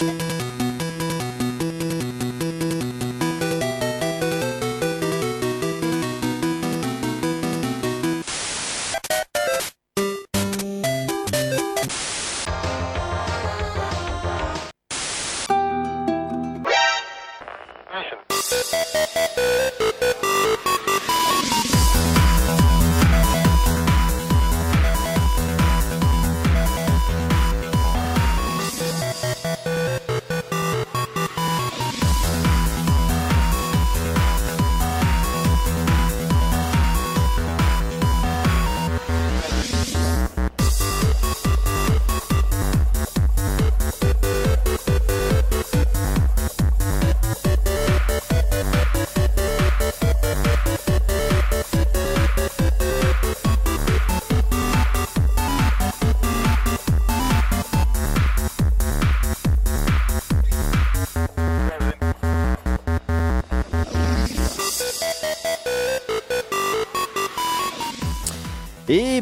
Eh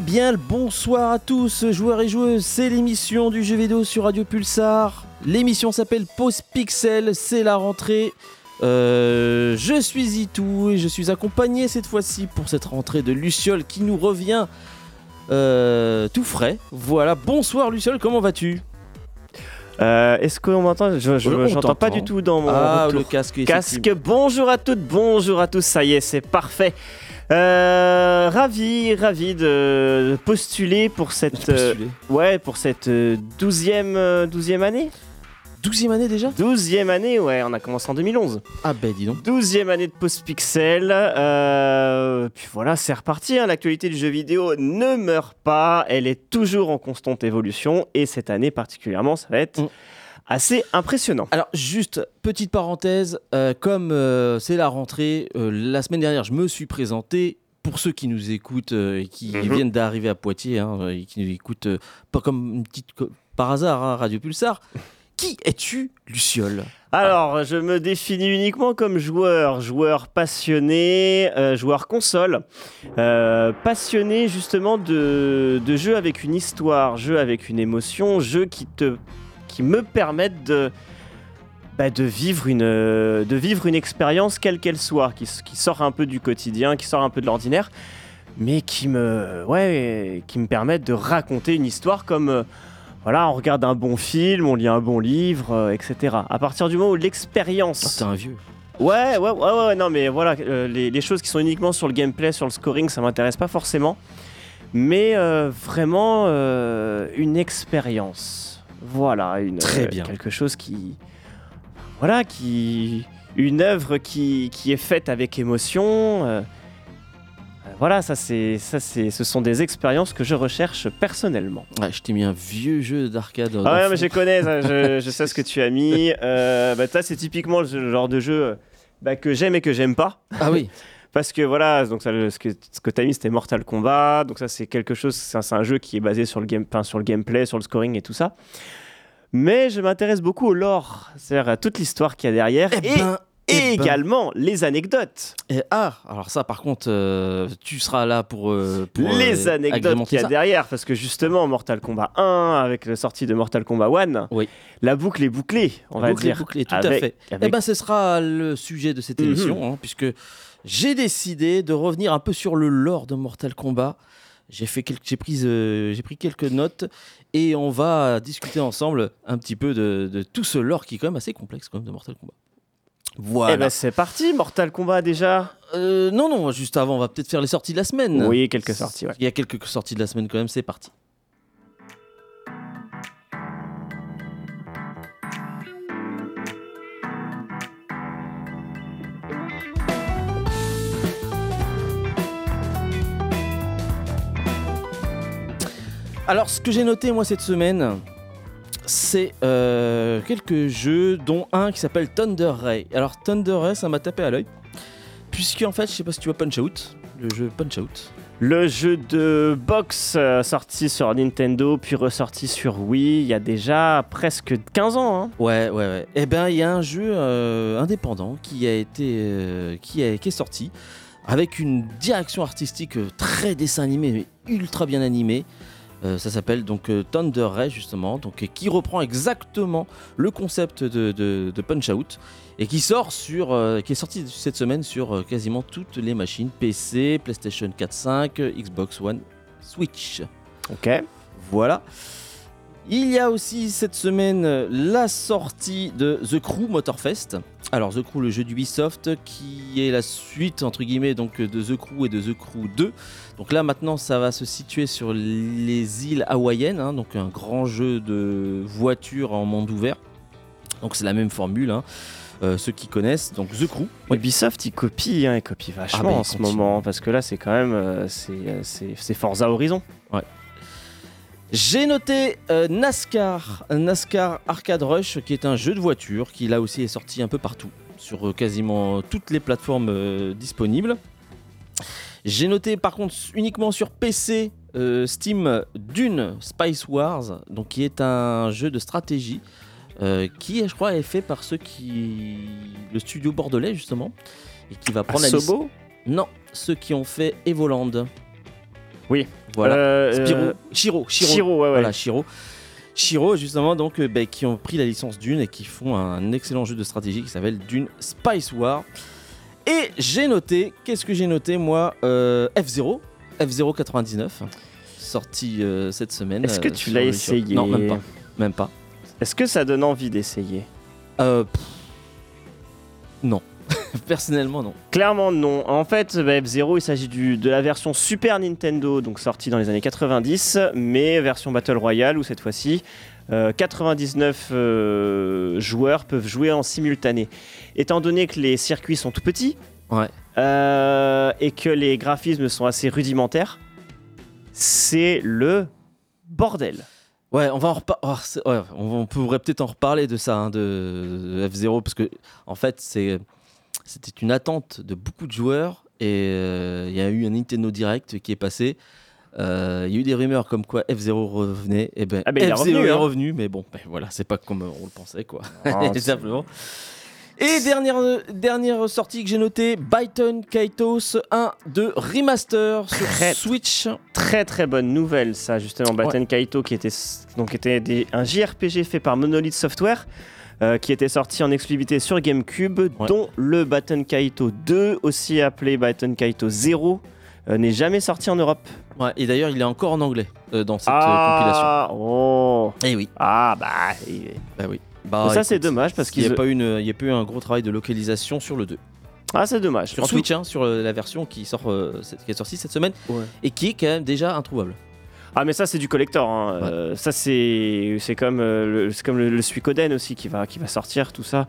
bien, bonsoir à tous, joueurs et joueuses. C'est l'émission du jeu vidéo sur Radio Pulsar. L'émission s'appelle Pause Pixel. C'est la rentrée. Euh, je suis Itou et je suis accompagné cette fois-ci pour cette rentrée de Luciole qui nous revient euh, tout frais. Voilà, bonsoir Luciole, comment vas-tu? Euh, Est-ce qu'on m'entend Je On j'entends pas du tout dans mon Ah, le casque. casque. Bonjour à toutes, bonjour à tous. Ça y est, c'est parfait. Euh, ravi, ravi de postuler pour cette, euh, ouais, pour cette euh, douzième, douzième année. 12e année déjà Douzième année, ouais, on a commencé en 2011. Ah ben dis donc. Douzième année de Post Pixel. euh, puis voilà, c'est reparti. hein. L'actualité du jeu vidéo ne meurt pas. Elle est toujours en constante évolution. Et cette année particulièrement, ça va être Mm. assez impressionnant. Alors juste petite parenthèse, euh, comme euh, c'est la rentrée, la semaine dernière je me suis présenté. Pour ceux qui nous écoutent euh, et qui Mhm. viennent d'arriver à Poitiers hein, et qui nous écoutent euh, pas comme une petite par hasard hein, Radio Pulsar, qui es-tu, Luciole? Alors, je me définis uniquement comme joueur, joueur passionné, euh, joueur console, euh, passionné justement de, jeux avec une histoire, jeux avec une émotion, jeux qui te, qui me permettent de, bah, de vivre une, de vivre une expérience quelle qu'elle soit, qui, qui sort un peu du quotidien, qui sort un peu de l'ordinaire, mais qui me, ouais, qui me permettent de raconter une histoire comme euh, voilà, on regarde un bon film, on lit un bon livre, euh, etc. À partir du moment où Oh, l'expérience. T'es un vieux. ouais, ouais, ouais, ouais, non, mais voilà, euh, les, les choses qui sont uniquement sur le gameplay, sur le scoring, ça m'intéresse pas forcément. Mais euh, vraiment une expérience. Voilà, une, Très bien. quelque chose qui. Voilà, qui. Une œuvre qui, qui est faite avec émotion. Voilà, ça c'est, ça c'est, ce sont des expériences que je recherche personnellement. Ouais, je t'ai mis un vieux jeu d'arcade. Ah ouais, mais je connais, ça, je, je sais ce que tu as mis. Euh, bah, ça, c'est typiquement le genre de jeu bah, que j'aime et que j'aime pas. Ah oui. Parce que voilà, donc ça, ce que, ce que tu as mis, c'était Mortal Kombat. Donc ça, c'est quelque chose, c'est un, c'est un jeu qui est basé sur le, game, enfin, sur le gameplay, sur le scoring et tout ça. Mais je m'intéresse beaucoup au lore, c'est-à-dire à toute l'histoire qu'il y a derrière. Eh et ben, et eh ben. également les anecdotes. Et- ah, alors ça par contre, euh, tu seras là pour, euh, pour, les euh, anecdotes qu'il y a ça. derrière. Parce que justement, Mortal Kombat 1, avec la sortie de Mortal Kombat 1, Oui. la boucle est bouclée, on va Bouclé, dire. bouclé, tout à fait. avec Eh ben, ce sera le sujet de cette Mhm. émission, hein, puisque j'ai décidé de revenir un peu sur le lore de Mortal Kombat. J'ai fait quelques- pris, euh, j'ai pris quelques notes et on va discuter ensemble un petit peu de, de tout ce lore qui est quand même assez complexe quand même de Mortal Kombat. Voilà. Eh ben c'est parti, Mortal Kombat déjà. Euh, non, non, juste avant, on va peut-être faire les sorties de la semaine. Oui, quelques sorties, ouais. Il y a quelques sorties de la semaine quand même, c'est parti. Alors, ce que j'ai noté moi cette semaine, c'est euh, quelques jeux, dont un qui s'appelle Thunder Ray. Alors, Thunder Ray, ça m'a tapé à l'œil, puisque en fait, je sais pas si tu vois Punch Out, le jeu Punch Out. Le jeu de boxe euh, sorti sur Nintendo, puis ressorti sur Wii, il y a déjà presque 15 ans. hein. Ouais, ouais, ouais. Eh ben, il y a un jeu euh, indépendant qui a été, euh, qui, a- qui est sorti avec une direction artistique très dessin animé, mais ultra bien animé. Euh, ça s'appelle donc euh, Thunder Ray justement, donc qui reprend exactement le concept de, de- de Punch Out et qui sort sur, euh, qui est sorti cette semaine sur quasiment toutes les machines PC, PlayStation 4, 5, euh, Xbox One, Switch. Ok. Voilà. Il y a aussi cette semaine euh, la sortie de The Crew Motorfest. Alors The Crew, le jeu d'Ubisoft, qui est la suite entre guillemets donc de The Crew et de The Crew 2. Donc là maintenant, ça va se situer sur les îles hawaïennes, hein, donc un grand jeu de voiture en monde ouvert. Donc c'est la même formule. hein. Euh, ceux qui connaissent, donc The Crew. Ouais. Ubisoft, il copie, hein, il copie vachement Ah bah, en ce moment, parce que là, c'est quand même, euh, c'est, euh, Forza Horizon. J'ai noté euh, NASCAR, NASCAR Arcade Rush, qui est un jeu de voiture qui là aussi est sorti un peu partout, sur euh, quasiment toutes les plateformes euh, disponibles. J'ai noté par contre uniquement sur PC Steam Dune Spice Wars, donc qui est un jeu de stratégie qui, je crois, est fait par ceux qui le studio bordelais justement et qui va prendre la licence- Sobo? Non, ceux qui ont fait Evoland. Oui. Voilà. Euh, Spiro, euh, Shiro, Shiro, Shiro, ouais, ouais. voilà, Shiro. Shiro, justement, donc, euh, bah, qui ont pris la licence Dune et qui font un excellent jeu de stratégie qui s'appelle Dune Spice War. Et j'ai noté, qu'est-ce que j'ai noté, moi euh, F0, F0 99, sorti euh, cette semaine. Est-ce que euh, tu l'as essayé? Non, même pas. Même pas. Est-ce que ça donne envie d'essayer? Euh, non. Personnellement, non. Clairement non. En fait, bah, F-Zero, il s'agit de la version Super Nintendo, donc sortie dans les années 90, mais version Battle Royale, où cette fois-ci, euh, 99 euh, joueurs peuvent jouer en simultané. Étant donné que les circuits sont tout petits, Ouais. euh, et que les graphismes sont assez rudimentaires, c'est le bordel. Ouais, on va en on, on pourrait peut-être en reparler de ça, hein, de, de F0, parce que en fait, c'est, c'était une attente de beaucoup de joueurs et euh, il y a eu un Nintendo Direct qui est passé. Euh, Il y a eu des rumeurs comme quoi F0 revenait. Et ben, Ah, ben, il est F0 revenu, est hein. revenu, mais bon, ben, voilà, c'est pas comme on le pensait, quoi. Ah, Tout simplement. Et dernière, dernière sortie que j'ai notée, Byton Kaitos 1 de remaster sur Très- Switch. très très bonne nouvelle ça justement Batten Kaito qui était donc était des- un JRPG fait par Monolith Software euh, qui était sorti en exclusivité sur GameCube Ouais. dont le Batten Kaito 2 aussi appelé Batten Kaito 0 euh, n'est jamais sorti en Europe. Ouais, et d'ailleurs, il est encore en anglais euh, dans cette euh, compilation. ah oh Eh oui. ah bah et- Bah oui. Bah, ça c'est dommage parce Il n'y qu'il a, pas une- y a pas eu un gros travail de localisation sur le 2. ah c'est dommage Sur Switch, hein, sur la version qui, sort, euh, qui est sortie cette semaine Ouais. et qui est quand même déjà introuvable. Ah mais ça c'est du collector. hein. Euh, ça c'est c'est comme euh, le, c'est comme le, le Suikoden aussi qui va qui va sortir tout ça.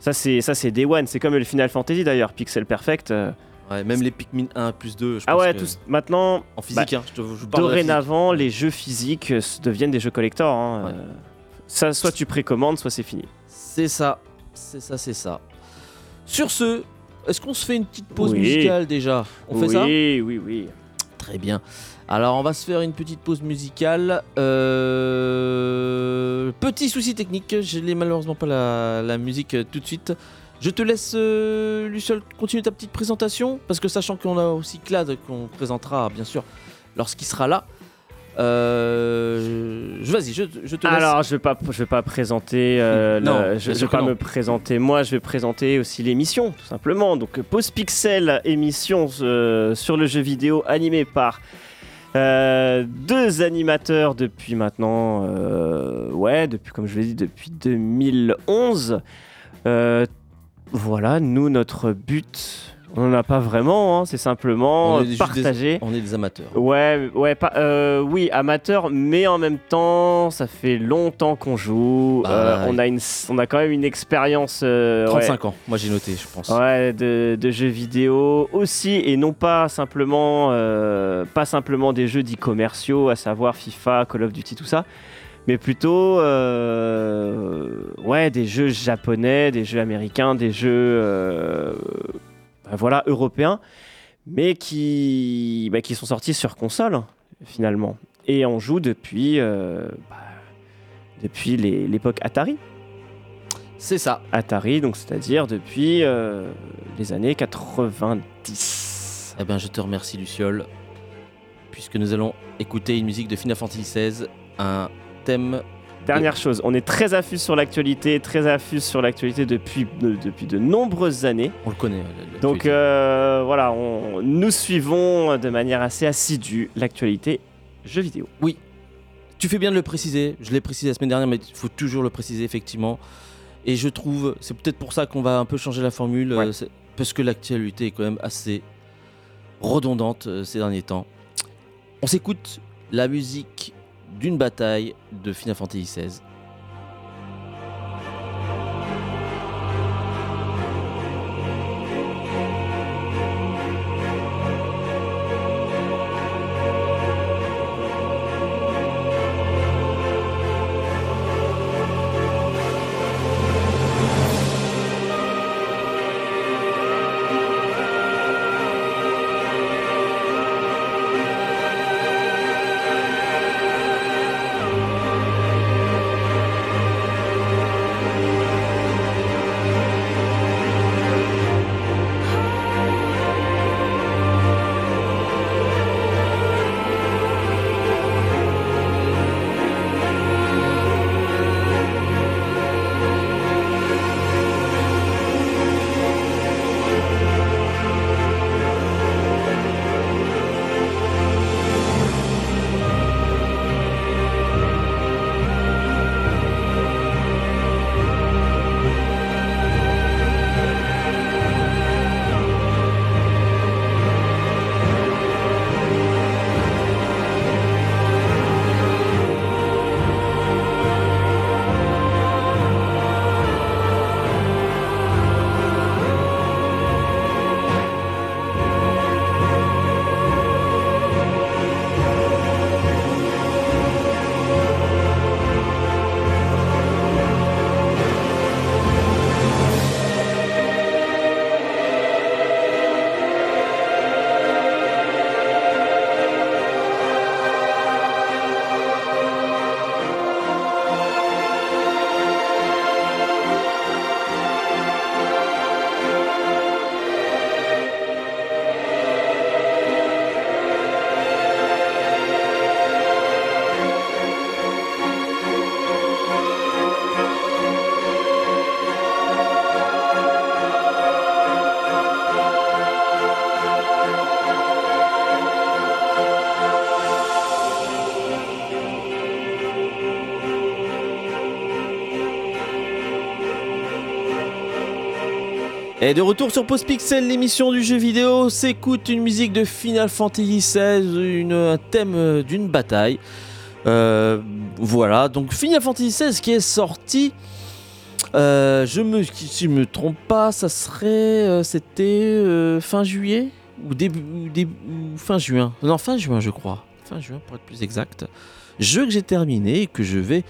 Ça c'est ça c'est Day One. C'est comme le Final Fantasy d'ailleurs. Pixel Perfect. euh. Ouais, même les Pikmin 1 plus 2, je Ah pense ouais que- tous- maintenant en physique. hein, je te, dorénavant les jeux physiques euh, deviennent des jeux collector. hein. Ouais. Euh, Ça soit tu précommandes soit c'est fini. C'est ça, c'est ça, c'est ça. Sur ce, est-ce qu'on se fait une petite pause Oui. musicale déjà? On fait oui ça? oui oui. Très bien. Alors on va se faire une petite pause musicale. Euh, Petit souci technique, je n'ai malheureusement pas la, la musique euh, tout de suite. Je te laisse, euh, Luciol, continuer ta petite présentation, parce que sachant qu'on a aussi Clad qu'on présentera bien sûr lorsqu'il sera là. Euh, je- Vas-y, je, je te laisse. Alors je vais pas je vais pas présenter euh, Non, la- bien je, vais pas non. me présenter moi. Je vais présenter aussi l'émission tout simplement. Donc Pause Pixel émission euh, sur le jeu vidéo animée par Euh, deux animateurs depuis maintenant, euh, ouais, depuis comme je l'ai dit, depuis 2011. Euh, voilà, nous, notre but, on n'en a pas vraiment, hein, c'est simplement On est euh, partager. On est des amateurs. Ouais, ouais, pas, euh, oui, amateur, mais en même temps, ça fait longtemps qu'on joue. Bah, euh, ouais. on a une, on a quand même une expérience. euh, ouais. 35 ans, moi j'ai noté, je pense. Ouais, de, de jeux vidéo aussi, et non pas simplement, pas simplement des jeux dits commerciaux, à savoir FIFA, Call of Duty, tout ça, mais plutôt, euh, ouais, des jeux japonais, des jeux américains, des jeux, euh, bah voilà, européens, mais qui, bah, qui sont sortis sur console finalement, et on joue depuis, euh, bah, depuis l'époque Atari. C'est ça. Atari, donc c'est-à-dire depuis euh, les années 90. Eh bien, je te remercie, Luciole, puisque nous allons écouter une musique de Final Fantasy XVI, un thème. Dernière chose, on est très affus sur l'actualité, très affus sur l'actualité depuis, de- depuis de nombreuses années. On le connaît. Donc euh, voilà, on- nous suivons de manière assez assidue l'actualité jeux vidéo. Tu fais bien de le préciser. Je l'ai précisé la semaine dernière, mais il faut toujours le préciser, effectivement. Et je trouve, c'est peut-être pour ça qu'on va un peu changer la formule, Ouais. euh, parce que l'actualité est quand même assez redondante euh, ces derniers temps. On s'écoute la musique d'une bataille de Final Fantasy XVI. Et de retour sur Post Pixel, l'émission du jeu vidéo s'écoute une musique de Final Fantasy XVI, un thème euh, d'une bataille. Euh, voilà, donc Final Fantasy XVI qui est sorti. euh, je me, si je me trompe pas, ça serait, euh, c'était fin juillet ou début, ou fin juin. Non, fin juin, je crois. Fin juin pour être plus exact. Jeu que j'ai terminé et que je vais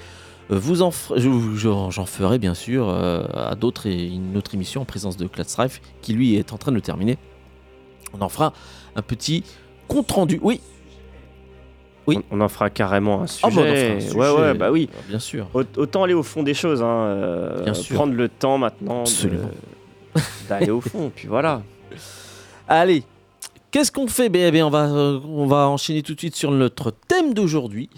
vous en, je- j'en ferai bien sûr euh, à d'autres et une autre émission en présence de Clad Strife qui lui est en train de le terminer. On en fera un petit compte rendu. Oui, Oui. On, on en fera carrément un sujet. Ah, bah, on en fera un sujet. Ouais, ouais, bah oui. bien sûr. Au- Autant aller au fond des choses, hein, euh, Bien sûr. prendre le temps maintenant d'aller au fond, puis voilà. Allez, qu'est-ce qu'on fait? Ben, ben, on, va, euh, on va enchaîner tout de suite sur notre thème d'aujourd'hui.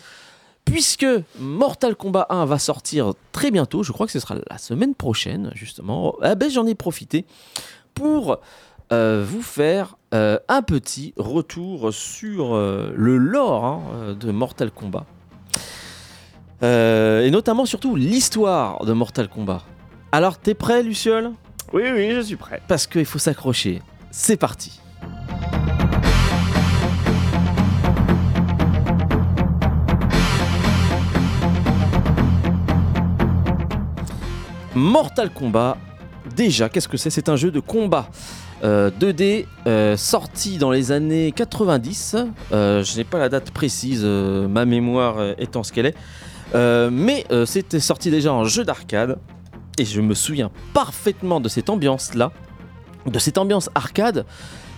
Puisque Mortal Kombat 1 va sortir très bientôt, je crois que ce sera la semaine prochaine, justement, ah ben, j'en ai profité pour euh, vous faire euh, un petit retour sur euh, le lore hein, de Mortal Kombat. Et notamment, surtout, l'histoire de Mortal Kombat. Alors, t'es prêt, Luciole? Oui, oui, je suis prêt. Parce qu'il faut s'accrocher. C'est parti. Mortal Kombat, déjà, qu'est-ce que c'est? C'est un jeu de combat euh, 2D euh, sorti dans les années 90. Euh, je n'ai pas la date précise, euh, ma mémoire euh, étant ce qu'elle est. Euh, mais euh, c'était sorti déjà en jeu d'arcade. Et je me souviens parfaitement de cette ambiance-là, de cette ambiance arcade,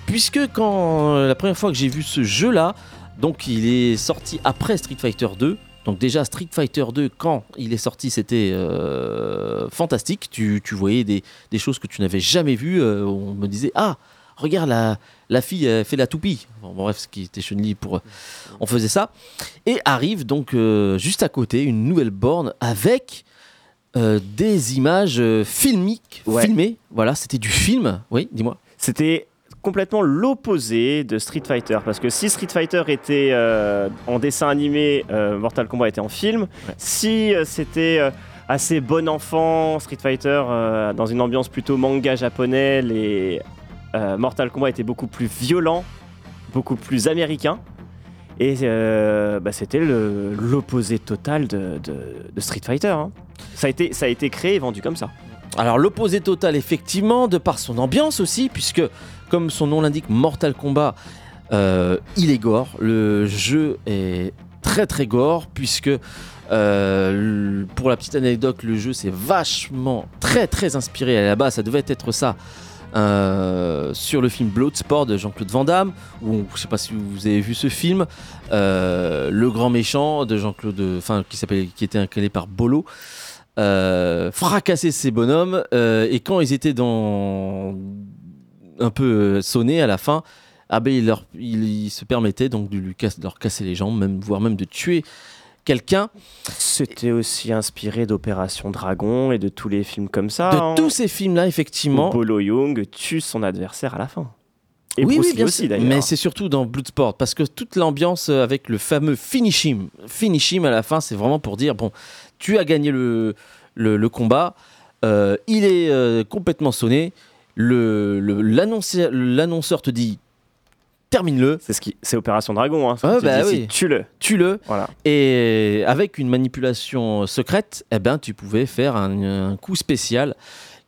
puisque quand euh, la première fois que j'ai vu ce jeu-là, donc il est sorti après Street Fighter 2. Donc déjà Street Fighter 2, quand il est sorti, c'était euh, fantastique. Tu, tu voyais des, des choses que tu n'avais jamais vues. euh, on me disait ah regarde la, la fille elle fait la toupie. Bon, bref, ce qui était Chun-Li pour, on faisait ça. Et arrive donc euh, juste à côté une nouvelle borne avec des images filmiques, Ouais. filmées. Voilà, c'était du film. Oui, dis-moi. C'était complètement l'opposé de Street Fighter parce que si Street Fighter était euh, en dessin animé, euh, Mortal Kombat était en film. Ouais. Si euh, c'était assez bon enfant, Street Fighter dans une ambiance plutôt manga japonais, les Mortal Kombat était beaucoup plus violent, beaucoup plus américain. Et bah, c'était l'opposé total de, de- de Street Fighter. hein. Ça, a été, ça a été créé et vendu comme ça. Alors l'opposé total effectivement, de par son ambiance aussi, puisque comme son nom l'indique, Mortal Kombat, euh, il est gore. Le jeu est très très gore, puisque euh, pour la petite anecdote, le jeu c'est vachement très très inspiré à la base, ça devait être ça. euh, sur le film Bloodsport de Jean-Claude Van Damme, où je sais pas si vous avez vu ce film, le grand méchant de Jean-Claude, enfin qui s'appelait, qui était incarné par Bolo, fracasser ces bonhommes et quand ils étaient dans un peu euh, sonnés à la fin ah ben il, leur, il, il se permettait donc de, lui casse- de leur casser les jambes même voire même de tuer quelqu'un C'était aussi inspiré d'Opération Dragon et de tous les films comme ça. de hein, tous ces films là où effectivement Bolo Young tue son adversaire à la fin. Et oui, Bruce oui, bien aussi sûr. d'ailleurs. Mais c'est surtout dans Bloodsport parce que toute l'ambiance euh, avec le fameux finish him, finish him à la fin, c'est vraiment pour dire bon, tu as gagné le, le, le combat, euh, il est euh, complètement sonné, le, le- l'annonceur, l'annonceur te dit termine-le, C'est ce qui, c'est Opération Dragon. Hein, tu bah oui. Tue-le. tue-le Voilà. et avec une manipulation secrète, eh ben tu pouvais faire un, un coup spécial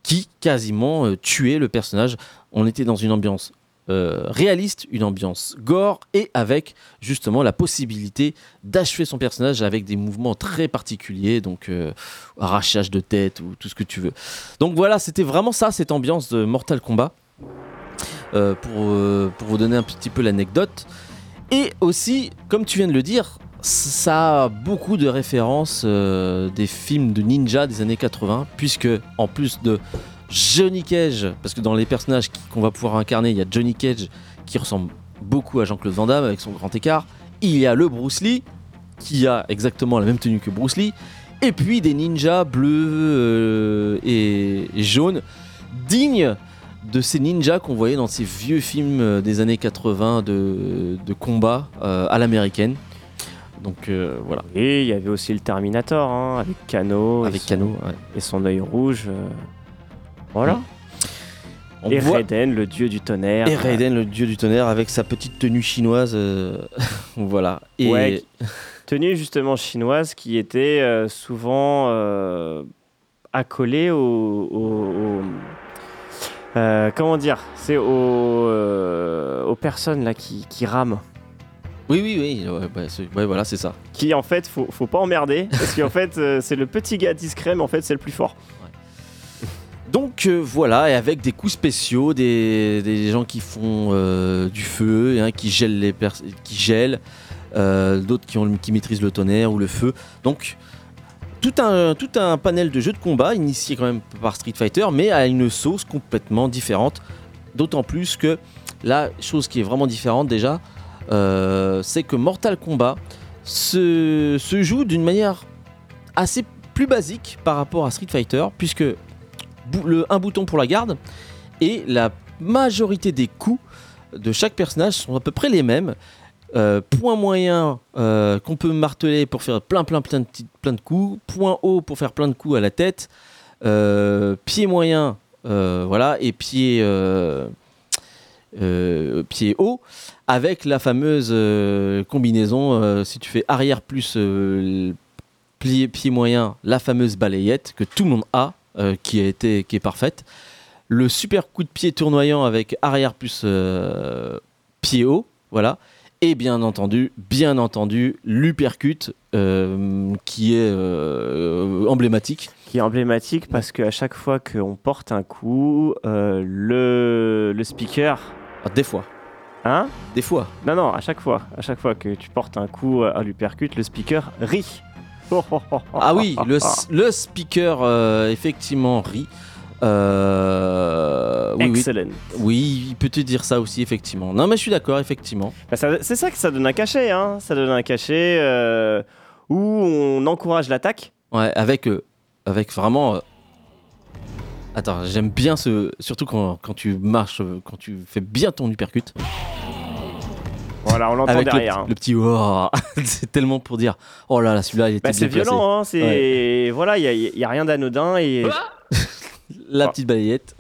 qui quasiment euh, tuait le personnage. On était dans une ambiance euh, réaliste, une ambiance gore et avec justement la possibilité d'achever son personnage avec des mouvements très particuliers, donc euh, arrachage de tête ou tout ce que tu veux. Donc voilà, c'était vraiment ça, cette ambiance de Mortal Kombat. Euh, pour, pour vous donner un petit peu l'anecdote. Et aussi, comme tu viens de le dire, ça a beaucoup de références des films de ninja des années 80, puisque en plus de Johnny Cage, parce que dans les personnages qu'on va pouvoir incarner, il y a Johnny Cage qui ressemble beaucoup à Jean-Claude Van Damme avec son grand écart, il y a le Bruce Lee qui a exactement la même tenue que Bruce Lee, et puis des ninjas bleus euh, et, et jaunes, dignes de ces ninjas qu'on voyait dans ces vieux films euh, des années 80 de, de combat euh, à l'américaine. Donc euh, voilà, Et il y avait aussi le Terminator hein, avec et son- Kano. ouais. et son œil rouge. Voilà. On et voit- Raiden, le dieu du tonnerre. et Raiden, le dieu du tonnerre, avec sa petite tenue chinoise. euh, voilà. Et Ouais, tenue justement chinoise qui était euh, souvent euh, accolée au, au- au- comment dire c'est aux, aux personnes là qui, qui rament oui, oui, oui. ouais, bah, ouais, voilà, c'est ça. qui en fait faut, faut pas emmerder parce qu'en fait c'est le petit gars discret mais en fait c'est le plus fort Donc euh, voilà, et avec des coups spéciaux, des, gens qui font euh, du feu, hein, qui gèlent les qui euh, d'autres qui, ont qui maîtrisent le tonnerre ou le feu. Donc tout un, tout un panel de jeux de combat initié quand même par Street Fighter, mais à une sauce complètement différente. D'autant plus que la chose qui est vraiment différente déjà, c'est que Mortal Kombat se, se joue d'une manière assez plus basique par rapport à Street Fighter, puisque un bouton pour la garde et la majorité des coups de chaque personnage sont à peu près les mêmes. Euh, point moyen euh, qu'on peut marteler pour faire plein plein plein de, plein de coups. Point haut pour faire plein de coups à la tête. Euh, pied moyen, voilà, et pied, pied haut avec la fameuse combinaison. si tu fais arrière plus pied, pied moyen, la fameuse balayette que tout le monde a, qui, a été, qui est parfaite. Le super coup de pied tournoyant avec arrière plus euh, pied haut, voilà. Et bien entendu, bien entendu, l'uppercut euh, qui est euh, emblématique. qui est emblématique parce qu'à chaque fois qu'on porte un coup euh, le, le speaker Ah, des fois, hein? Des fois. non non à chaque fois à chaque fois que tu portes un coup à l'uppercut le speaker rit Ah oui, le, le speaker euh, effectivement rit. Euh, oui. Excellent. Oui, il peut te dire ça aussi, effectivement. Non, mais je suis d'accord, effectivement. Bah, c'est ça que ça donne un cachet, hein. Ça donne un cachet euh, où on encourage l'attaque. Ouais, avec, euh, avec vraiment. Attends, j'aime bien ce. Surtout quand, quand tu marches, quand tu fais bien ton uppercut. Voilà, on l'entend Avec le, derrière. petit- hein. le petit. oh, c'est tellement pour dire. Oh là là, celui-là, il était Bah, c'est violent, hein. C'est voilà, il y, a- il y a rien d'anodin et La petite balayette.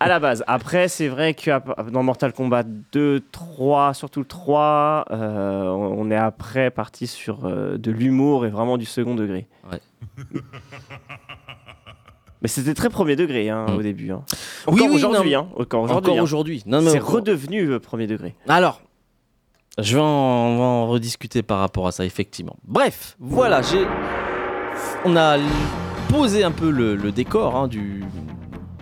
à la base. Après, c'est vrai que dans Mortal Kombat 2, 3, surtout le 3, euh, on est après parti sur euh, de l'humour et vraiment du second degré. Ouais. Mais c'était très premier degré hein, Mm. au début. hein. Oui, Encore oui, aujourd'hui. non, hein. Encore aujourd'hui. Hein. mais C'est encore- redevenu euh, premier degré. Alors, je vais en, rediscuter par rapport à ça, effectivement. Bref, voilà, j'ai, on a posé un peu le, décor hein, du,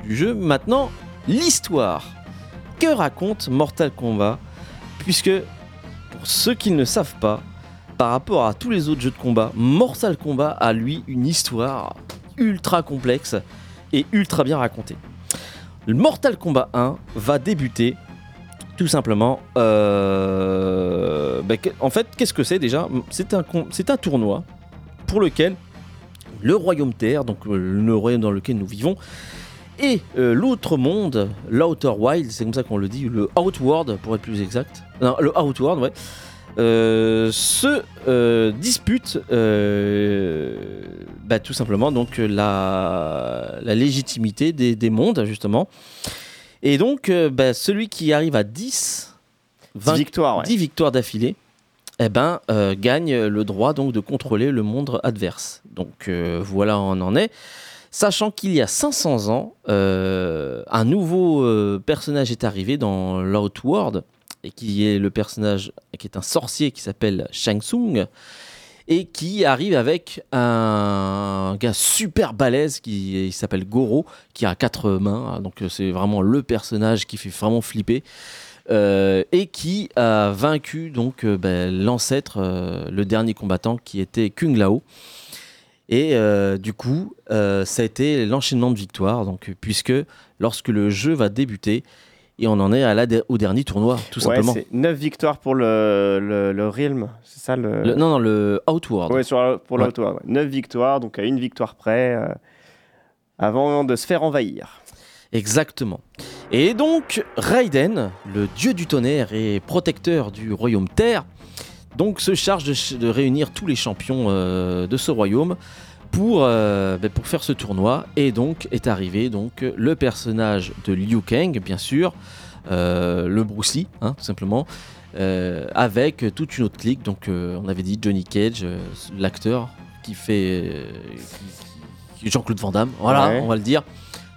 du jeu. Maintenant, l'histoire. Que raconte Mortal Kombat? Puisque, pour ceux qui ne savent pas, par rapport à tous les autres jeux de combat, Mortal Kombat a lui une histoire ultra complexe et ultra bien racontée. Le Mortal Kombat 1 va débuter tout simplement. euh, que- en fait, qu'est-ce que c'est déjà? C'est un, un tournoi pour lequel le royaume Terre, donc euh, le royaume dans lequel nous vivons, et euh, l'autre monde, l'Outer Wild, c'est comme ça qu'on le dit, le Outworld pour être plus exact. Non, le Outworld, ouais. se euh, disputent bah, tout simplement donc la, la légitimité des, des mondes justement et donc euh, bah, celui qui arrive à 10 20 Victoire, ouais. 10 victoires d'affilée eh ben, euh, gagne le droit donc de contrôler le monde adverse. Donc euh, voilà où on en est. Sachant qu'il y a 500 ans, un nouveau personnage est arrivé dans l'Outworld, et qui est le personnage qui est un sorcier qui s'appelle Shang Tsung, et qui arrive avec un gars super balèze qui s'appelle Goro, qui a quatre mains, donc euh, c'est vraiment le personnage qui fait vraiment flipper. Euh, et qui a vaincu donc euh, ben, l'ancêtre, le dernier combattant qui était Kung Lao. Et du coup, ça a été l'enchaînement de victoires, donc puisque lorsque le jeu va débuter, et on en est à la de- au dernier tournoi, tout Ouais, simplement. c'est 9 victoires pour le, le, le Realm, c'est ça le... Le- non, non, le Outward. Sur, pour. Ouais. 9 victoires, donc à une victoire près, euh, avant de se faire envahir. Exactement. Et donc, Raiden, le dieu du tonnerre et protecteur du royaume Terre, donc se charge de, ch- de réunir tous les champions euh, de ce royaume pour, euh, ben, pour faire ce tournoi. Et donc est arrivé donc le personnage de Liu Kang, bien sûr, euh, le Bruce Lee, hein, tout simplement, euh, avec toute une autre clique. Donc on avait dit Johnny Cage, l'acteur qui fait Jean-Claude Van Damme, voilà, Ouais. on va le dire.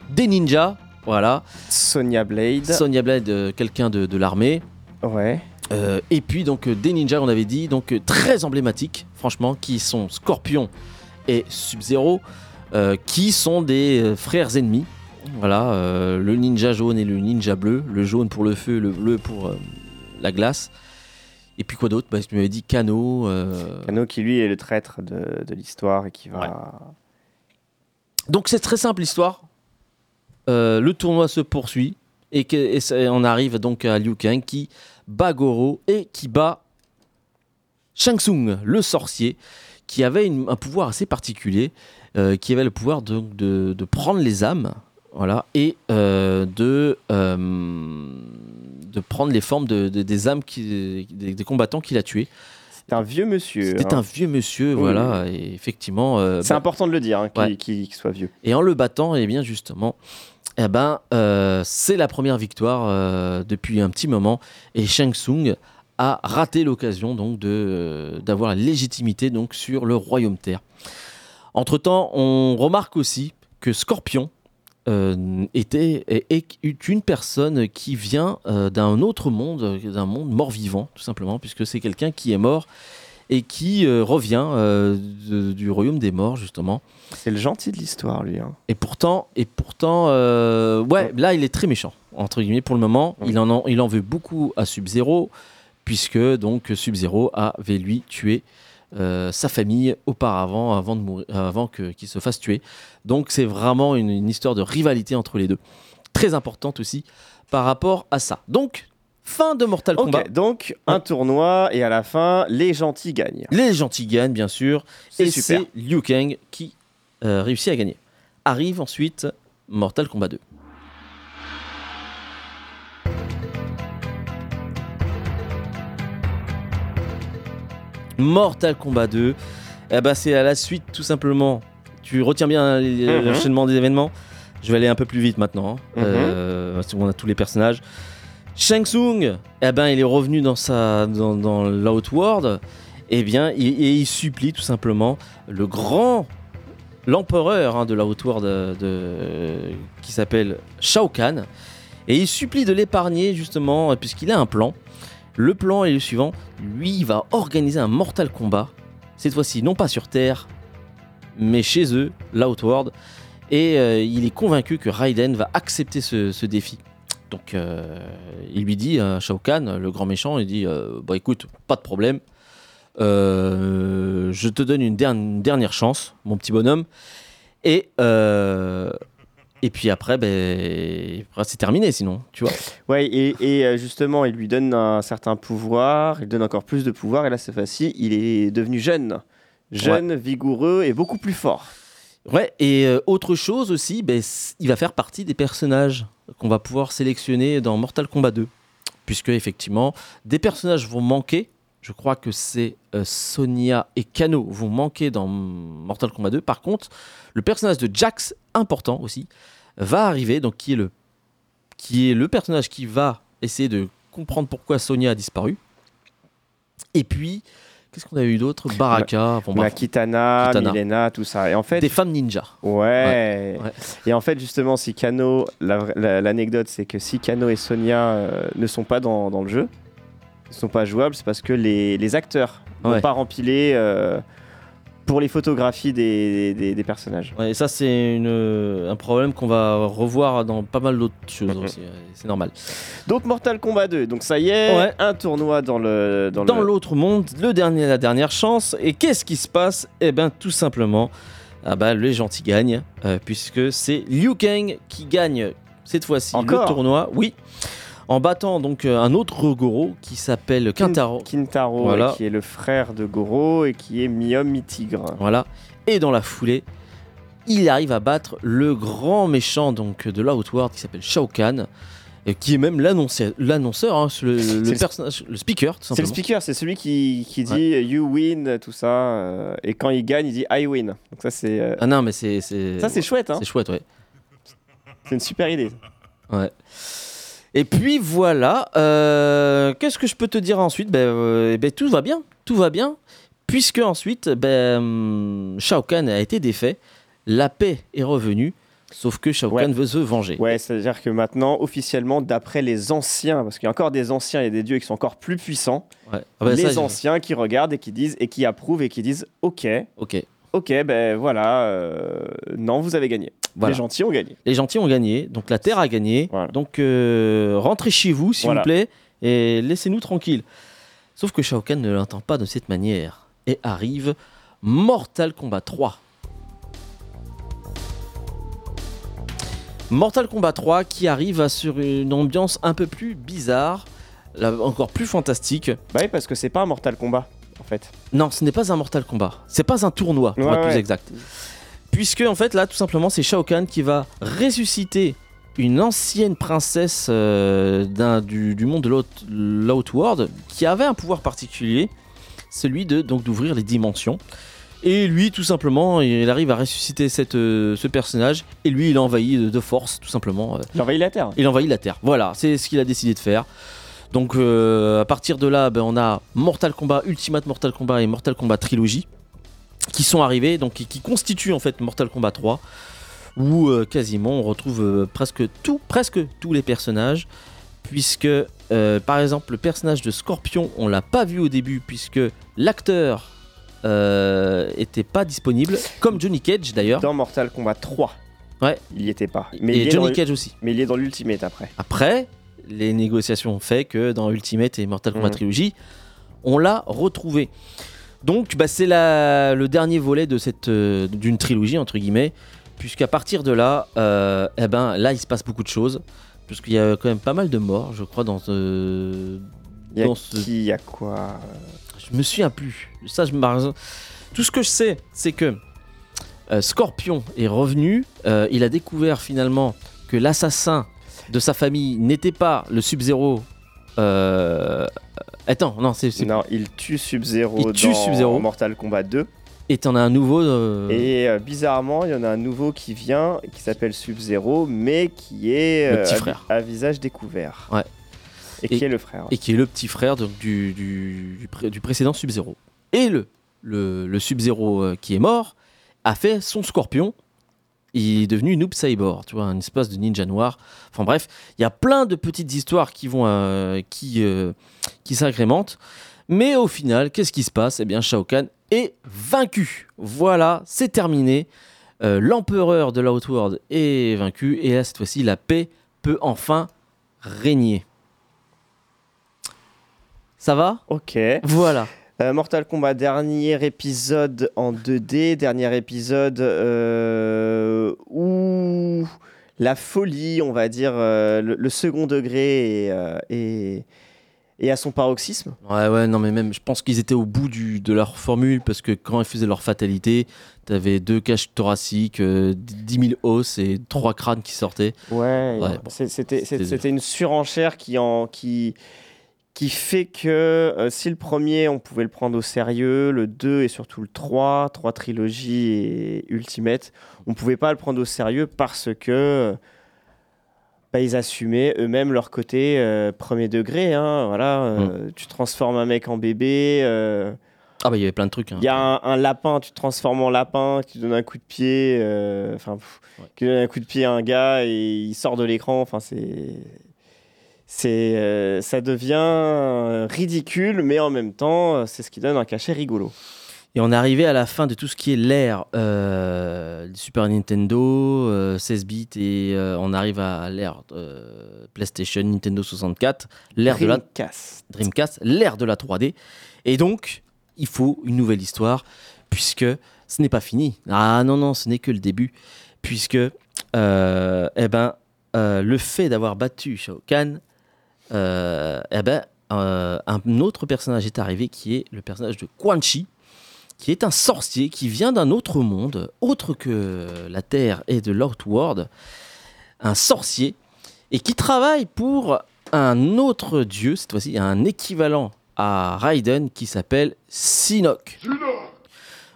Des ninjas, voilà. Sonia Blade. Sonia Blade, quelqu'un de, de l'armée. ouais. Euh, et puis donc euh, des ninjas, on avait dit, donc euh, très emblématiques, franchement, qui sont Scorpion et Sub-Zero, euh, qui sont des euh, frères ennemis. Voilà, euh, le ninja jaune et le ninja bleu, le jaune pour le feu, le bleu pour la glace. Et puis quoi d'autre? Bah, Tu m'avais dit Kano. euh, Kano qui lui est le traître de, de l'histoire et qui va. Donc c'est très simple l'histoire. Le tournoi se poursuit et, que- et on arrive donc à Liu Kang qui bat Goro et qui bat Shang Tsung, le sorcier, qui avait une- un pouvoir assez particulier, euh, qui avait le pouvoir de, de- de prendre les âmes, voilà, et euh, de, euh, de prendre les formes de, de- des âmes qui, des, des combattants qu'il a tués. C'est un vieux monsieur. C'était hein. un vieux monsieur, Oui, voilà, et effectivement. C'est bah, important de le dire, hein, qu'il Ouais. soit vieux. et en le battant, eh bien justement, eh ben, c'est la première victoire depuis un petit moment. Et Shang Tsung a raté l'occasion donc de euh, d'avoir la légitimité donc sur le royaume Terre. Entre temps, on remarque aussi que Scorpion euh, était est, est une personne qui vient euh, d'un autre monde, d'un monde mort-vivant, tout simplement, puisque c'est quelqu'un qui est mort et qui euh, revient de- du royaume des morts justement. C'est le gentil de l'histoire, lui. hein. Et pourtant, et pourtant, ouais, là, il est très méchant entre guillemets pour le moment. Ouais. Il en, en- il en veut beaucoup à Sub-Zero, puisque donc Sub-Zero avait lui tué euh, sa famille auparavant, avant de mourir, avant que qu'il se fasse tuer. Donc c'est vraiment une, une histoire de rivalité entre les deux. très importante aussi par rapport à ça. Donc, fin de Mortal Kombat. donc un tournoi et à la fin, les gentils gagnent. Les gentils gagnent, bien sûr. Et c'est Liu Kang qui euh, réussit à gagner. Arrive ensuite Mortal Kombat 2. Mortal Kombat 2, eh ben, c'est à la suite tout simplement. Tu retiens bien les- Mhm. l'enchaînement des événements. Je vais aller un peu plus vite maintenant. hein. Mhm. Euh, parce qu'on a tous les personnages. Shang Tsung, eh ben, il est revenu dans, sa, dans, dans l'Outworld. Eh bien, il, et il supplie tout simplement le grand, l'empereur hein, de l'Outworld euh, de, qui s'appelle Shao Kahn. Et il supplie de l'épargner justement, puisqu'il a un plan. Le plan est le suivant lui, va organiser un Mortal Kombat. Cette fois-ci, non pas sur Terre, mais chez eux, l'Outworld. Et euh, il est convaincu que Raiden va accepter ce, défi. Donc euh, il lui dit à Shao Kahn, le grand méchant, il dit euh, Bah écoute, pas de problème. Euh, je te donne une, une dernière chance, mon petit bonhomme. Et, euh, et puis après, ben, après, c'est terminé sinon, tu vois. Ouais, et, et, euh, justement, il lui donne un certain pouvoir, il donne encore plus de pouvoir, et là, cette fois-ci, il est devenu jeune. Jeune, vigoureux et beaucoup plus fort. Ouais, et euh, autre chose aussi, ben, il va faire partie des personnages qu'on va pouvoir sélectionner dans Mortal Kombat 2. Puisque, effectivement, des personnages vont manquer. Je crois que c'est euh, Sonia et Kano vont manquer dans Mortal Kombat 2. Par contre, le personnage de Jax, important aussi, va arriver, donc qui est le, qui est le personnage qui va essayer de comprendre pourquoi Sonia a disparu. Et puis, qu'est-ce qu'on a eu d'autre? Baraka, bon, bref, Kitana, Kitana. Milena, tout ça. Et en fait, des femmes ninja. Ouais. Ouais. Et en fait, justement, si Kano, la vra- la- l'anecdote, c'est que si Kano et Sonia euh, ne sont pas dans, dans le jeu, sont pas jouables, c'est parce que les, les acteurs n'ont Ouais. pas rempilé euh, pour les photographies des, des- des personnages. Ouais, et ça, c'est un problème qu'on va revoir dans pas mal d'autres choses Mhm. aussi. C'est normal. Donc Mortal Kombat 2, donc ça y est, Ouais. un tournoi dans le dans, Dans le- l'autre monde, le dernier, la dernière chance. Et qu'est-ce qui se passe? Eh bien, tout simplement, ah bah, les gentils gagnent, euh, puisque c'est Liu Kang qui gagne cette fois-ci le tournoi. Oui. En battant donc euh, un autre Goro qui s'appelle Kintaro. Kintaro, Voilà. qui est le frère de Goro et qui est mi-homme mi-tigre. Voilà. Et dans la foulée, il arrive à battre le grand méchant donc de l'Outworld qui s'appelle Shao Kahn, et qui est même l'annonceur, hein, le, le le- personnage, le speaker, tout C'est le speaker, c'est celui qui, qui dit You win, tout ça. euh, et quand il gagne, il dit I win. Donc ça, c'est euh, Ah non, mais c'est c'est ça c'est chouette. Hein c'est chouette, ouais. c'est une super idée. ouais. Et puis voilà, euh, qu'est-ce que je peux te dire ensuite? Ben, euh, eh ben, tout va bien, tout va bien, puisque ensuite ben, hum, Shao Kahn a été défait, la paix est revenue, sauf que Shao Ouais. Kahn veut se venger. Ouais, c'est-à-dire que maintenant, officiellement, d'après les anciens, parce qu'il y a encore des anciens, a des dieux qui sont encore plus puissants, Ouais. Ah ben, les ça, anciens qui regardent et qui disent et qui approuvent et qui disent Ok, Ok, ok, ben voilà, euh, non, vous avez gagné. voilà. Les gentils ont gagné. Les gentils ont gagné, donc la Terre a gagné. Voilà. Donc euh, rentrez chez vous, s'il Voilà. vous plaît, et laissez-nous tranquilles. Sauf que Shao Kahn ne l'entend pas de cette manière. Et arrive Mortal Kombat 3. Mortal Kombat 3 qui arrive sur une ambiance un peu plus bizarre, là, encore plus fantastique. Bah oui, parce que c'est pas un Mortal Kombat, en fait. Non, ce n'est pas un Mortal Kombat. C'est pas un tournoi, pour Ouais, être plus exact. Puisque, en fait, là, tout simplement, c'est Shao Kahn qui va ressusciter une ancienne princesse euh, d'un- du, du monde de l'Out- l'Outworld qui avait un pouvoir particulier, celui de donc d'ouvrir les dimensions. Et lui, tout simplement, il arrive à ressusciter cette, euh, ce personnage. Et lui, il envahit de, de force, tout simplement. euh, Il envahit la Terre. il envahit la Terre. Voilà, c'est ce qu'il a décidé de faire. Donc euh, à partir de là, ben, on a Mortal Kombat, Ultimate Mortal Kombat et Mortal Kombat Trilogy qui sont arrivés, donc qui, qui constituent en fait Mortal Kombat 3, où euh, quasiment on retrouve euh, presque tout, presque tous les personnages, puisque euh, par exemple le personnage de Scorpion, on l'a pas vu au début puisque l'acteur était pas disponible, comme Johnny Cage d'ailleurs, Dans Mortal Kombat 3. Ouais. Il y était pas. Mais, et Johnny dans, Cage aussi. mais il est dans l'Ultimate après. Après, les négociations ont fait que dans Ultimate et Mortal Kombat Mhm. Trilogy, on l'a retrouvé. Donc, bah, c'est le dernier volet de cette euh, d'une trilogie entre guillemets, puisqu'à partir de là, euh, eh ben, là, il se passe beaucoup de choses. Puisqu'il y a quand même pas mal de morts, je crois, dans ce. Il y a dans ce- qui, il y a quoi? Je me souviens plus. Ça, je me... Tout ce que je sais, c'est que euh, Scorpion est revenu. il a découvert finalement que l'assassin de sa famille n'était pas le Sub-Zero. euh, Attends, non, c'est. Non, il tue Sub-Zero Il tue dans Sub-Zero. Mortal Kombat 2. Et t'en as un nouveau. euh, Et euh, bizarrement, il y en a un nouveau qui vient, qui s'appelle Sub-Zero, mais qui est Le petit frère. À, visage découvert. Ouais. Et, qui est le frère. et qui est le petit frère donc, du, du, du pré- du précédent Sub-Zero. Et le, le, le Sub-Zero qui est mort a fait son scorpion. Il est devenu Noob Saibor, tu vois, un espace de ninja noir. Enfin bref, il y a plein de petites histoires qui vont, euh, qui, euh, qui s'agrémentent. Mais au final, qu'est-ce qui se passe? Eh bien, Shao Kahn est vaincu. Voilà, c'est terminé. Euh, L'empereur de l'Outworld est vaincu. Et là, cette fois-ci, la paix peut enfin régner. Ça va? Ok. Voilà. Euh, Mortal Kombat, dernier épisode en 2D, dernier épisode euh, où la folie, on va dire, euh, le, le second degré est, est- est à son paroxysme. Ouais, ouais, non, mais même, je pense qu'ils étaient au bout du, de leur formule parce que quand ils faisaient leur fatalité, t'avais deux caches thoraciques, euh, 10 000 os et trois crânes qui sortaient. Ouais, bon. c'était une surenchère qui, en, qui, qui fait que euh, si le premier, on pouvait le prendre au sérieux, le 2 et surtout le 3, 3 trilogie et Ultimate, on pouvait pas le prendre au sérieux parce que bah, ils assumaient eux-mêmes leur côté euh, premier degré. hein, voilà, euh, Tu transformes un mec en bébé. euh, Ah, bah, il y avait plein de trucs. hein. il y a un, un lapin, tu te transformes en lapin, tu donnes un coup de pied, euh, enfin, Ouais. tu donnes un coup de pied à un gars et il sort de l'écran. Enfin, c'est, c'est, euh, ça devient euh, ridicule, mais en même temps, euh, c'est ce qui donne un cachet rigolo. Et on est arrivé à la fin de tout ce qui est l'ère euh, du Super Nintendo, euh, 16 bits, et euh, on arrive à l'ère PlayStation, Nintendo 64, l'ère de la. Dreamcast, l'ère de la 3D. Et donc, il faut une nouvelle histoire, puisque ce n'est pas fini. Ah non, non, ce n'est que le début, puisque eh ben, le fait d'avoir battu Shao Kahn, euh, eh ben, euh, un autre personnage est arrivé qui est le personnage de Quan Chi, qui est un sorcier qui vient d'un autre monde, autre que la Terre et de l'Outworld, un sorcier, et qui travaille pour un autre dieu, cette fois-ci un équivalent à Raiden qui s'appelle Sinok.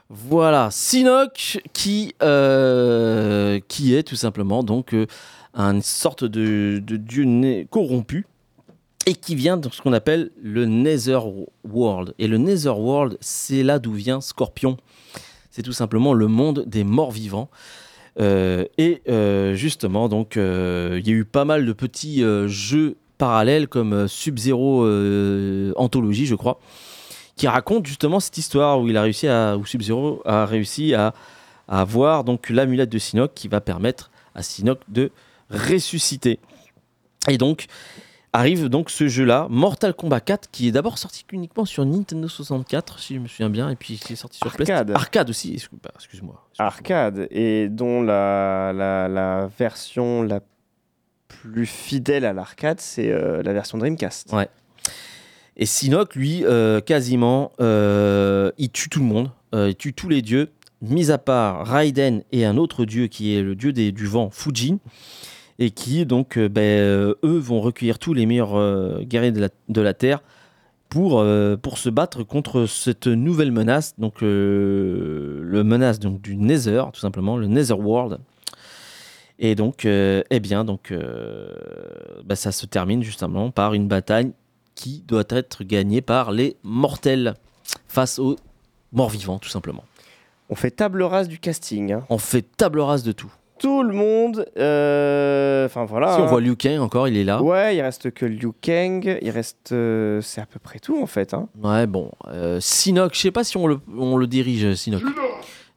Voilà, Sinok qui, euh, qui est tout simplement donc une sorte de, de dieu né- corrompu et qui vient de ce qu'on appelle le Netherworld. Et le Netherworld, c'est là d'où vient Scorpion. C'est tout simplement le monde des morts vivants. Euh, et euh, justement, donc, euh, il y a eu pas mal de petits jeux parallèles comme Sub-Zero Anthologie, je crois, qui raconte justement cette histoire où il a réussi à, où Sub-Zero a réussi à, à avoir donc l'amulette de Sinnoh qui va permettre à Sinnoh de ressusciter. Et donc arrive donc ce jeu-là, Mortal Kombat 4, qui est d'abord sorti uniquement sur Nintendo 64, si je me souviens bien, et puis qui est sorti sur Arcade. Arcade aussi, excuse- bah, excuse-moi. Arcade, et dont la, la, la version la plus fidèle à l'arcade, c'est euh, la version Dreamcast. Ouais. Et Sinnoh, lui, euh, quasiment, euh, il tue tout le monde, il tue tous les dieux, mis à part Raiden et un autre dieu qui est le dieu des, du vent, Fujin, et qui, donc, euh, ben, euh, eux vont recueillir tous les meilleurs euh, guerriers de la, de la Terre pour, euh, pour se battre contre cette nouvelle menace, donc euh, le menace donc, du Nether, tout simplement, le Netherworld. Et donc, euh, eh bien, donc, bah, ça se termine justement par une bataille qui doit être gagnée par les mortels face aux morts vivants, tout simplement. On fait table rase du casting. hein. On fait table rase de tout. Tout le monde. euh, Enfin voilà. Si on hein. voit Liu Kang encore, il est là. Ouais, il reste que Liu Kang. Il reste. euh, c'est à peu près tout en fait. hein. Ouais, bon. Euh, Sinnoh, je sais pas si on le, on le dirige, Sinnoh.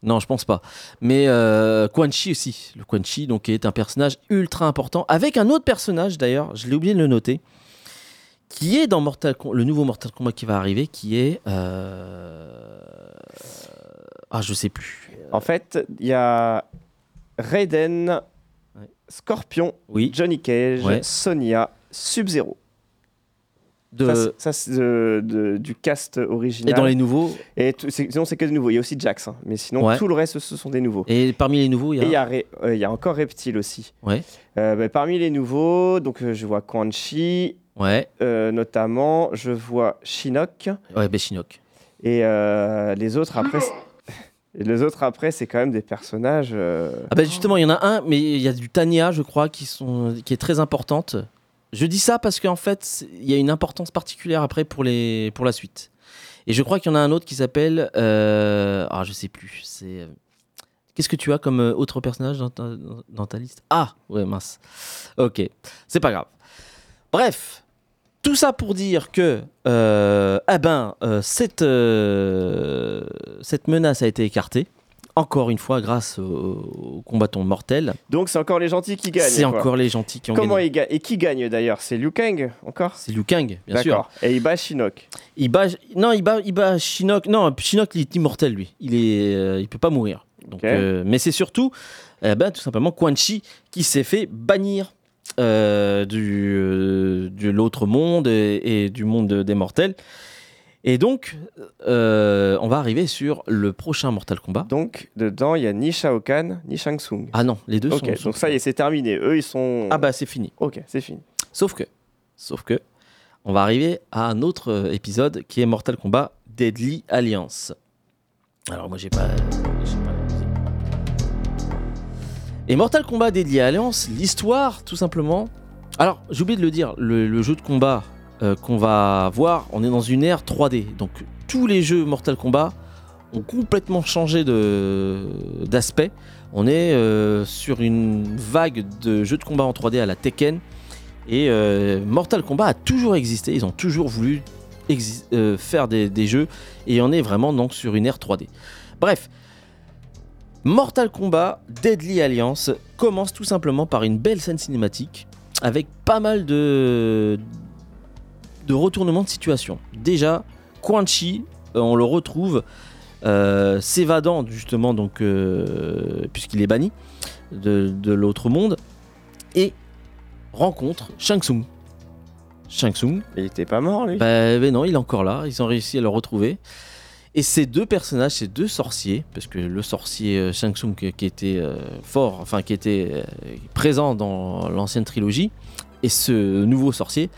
Non, je pense pas. Mais euh, Quan Chi aussi. Le Quan Chi, donc, est un personnage ultra important. Avec un autre personnage, d'ailleurs, je l'ai oublié de le noter, qui est dans Mortal Com- le nouveau Mortal Kombat qui va arriver, qui est. euh, Ah, je sais plus. En fait, il y a Raiden, Ouais. Scorpion, Oui. Johnny Cage, Ouais. Sonia, Sub-Zero. De... Ça, c'est- ça, c'est de- de- du cast Et original. dans les nouveaux. Et sinon, c'est que des nouveaux. Il y a aussi Jax, hein. mais sinon, Ouais. tout le reste, ce sont des nouveaux. Et parmi les nouveaux, il y a. Et il y, a Ré- euh, il y a encore Reptile aussi. Ouais. Euh, bah, parmi les nouveaux, donc euh, je vois Quan Chi, Ouais. notamment, je vois Shinnok. Ouais, Shinnok. Et euh, les autres après, et les autres après, c'est quand même des personnages. euh, Ah bah justement, il y en a un, mais il y a du Tania, je crois, qui, sont, qui est très importante. Je dis ça parce qu'en fait, il y a une importance particulière après pour, les, pour la suite. Et je crois qu'il y en a un autre qui s'appelle... euh, ah, je sais plus. C'est... euh, Qu'est-ce que tu as comme autre personnage dans ta, dans ta liste? Ah, ouais, mince. Ok, c'est pas grave. Bref, tout ça pour dire que, euh, ah ben, euh, cette, euh, cette menace a été écartée. Encore une fois, grâce aux, aux combattants mortels. Donc c'est encore les gentils qui gagnent. C'est quoi. encore les gentils qui ont Comment gagné. ils gagnent Et qui gagne d'ailleurs? C'est Liu Kang encore? C'est Liu Kang, bien sûr. Et il bat Shinnok. Il bat, non, il bat, il bat Shinnok. Non, Shinnok, il est immortel, lui. Il est, il peut pas mourir. Donc, mais c'est surtout, eh ben, tout simplement, Quan Chi qui s'est fait bannir euh, du, euh, de l'autre monde et, et du monde des mortels. Et donc, euh, on va arriver sur le prochain Mortal Kombat. Donc dedans, il y a ni Shao Kahn, ni Shang Tsung. Ah non, les deux ok, sont, sont- donc ça y est, c'est terminé. Eux, ils sont. Ah bah c'est fini. Ok, c'est fini. Sauf que, sauf que, on va arriver à un autre épisode qui est Mortal Kombat Deadly Alliance. Alors moi j'ai pas, Et Mortal Kombat Deadly Alliance, l'histoire tout simplement. Alors j'ai oublié de le dire, le, jeu de combat euh, qu'on va voir, on est dans une ère 3D. Donc tous les jeux Mortal Kombat ont complètement changé d'aspect. On est euh, sur une vague de jeux de combat en 3D à la Tekken. Et euh, Mortal Kombat a toujours existé, ils ont toujours voulu faire des, des jeux, et on est vraiment donc sur une ère 3D. Bref, Mortal Kombat Deadly Alliance commence tout simplement par une belle scène cinématique, avec pas mal de, de retournements de situation. Déjà, Quan Chi, euh, on le retrouve euh, s'évadant justement, donc, euh, puisqu'il est banni de, de l'autre monde, et rencontre Shang Tsung. Shang Tsung, il était pas mort, lui? Bah, ben non, il est encore là, ils ont réussi à le retrouver. Et ces deux personnages, ces deux sorciers, parce que le sorcier euh, Shang Tsung qui, était euh, fort, enfin qui était euh, présent dans l'ancienne trilogie, et ce nouveau sorcier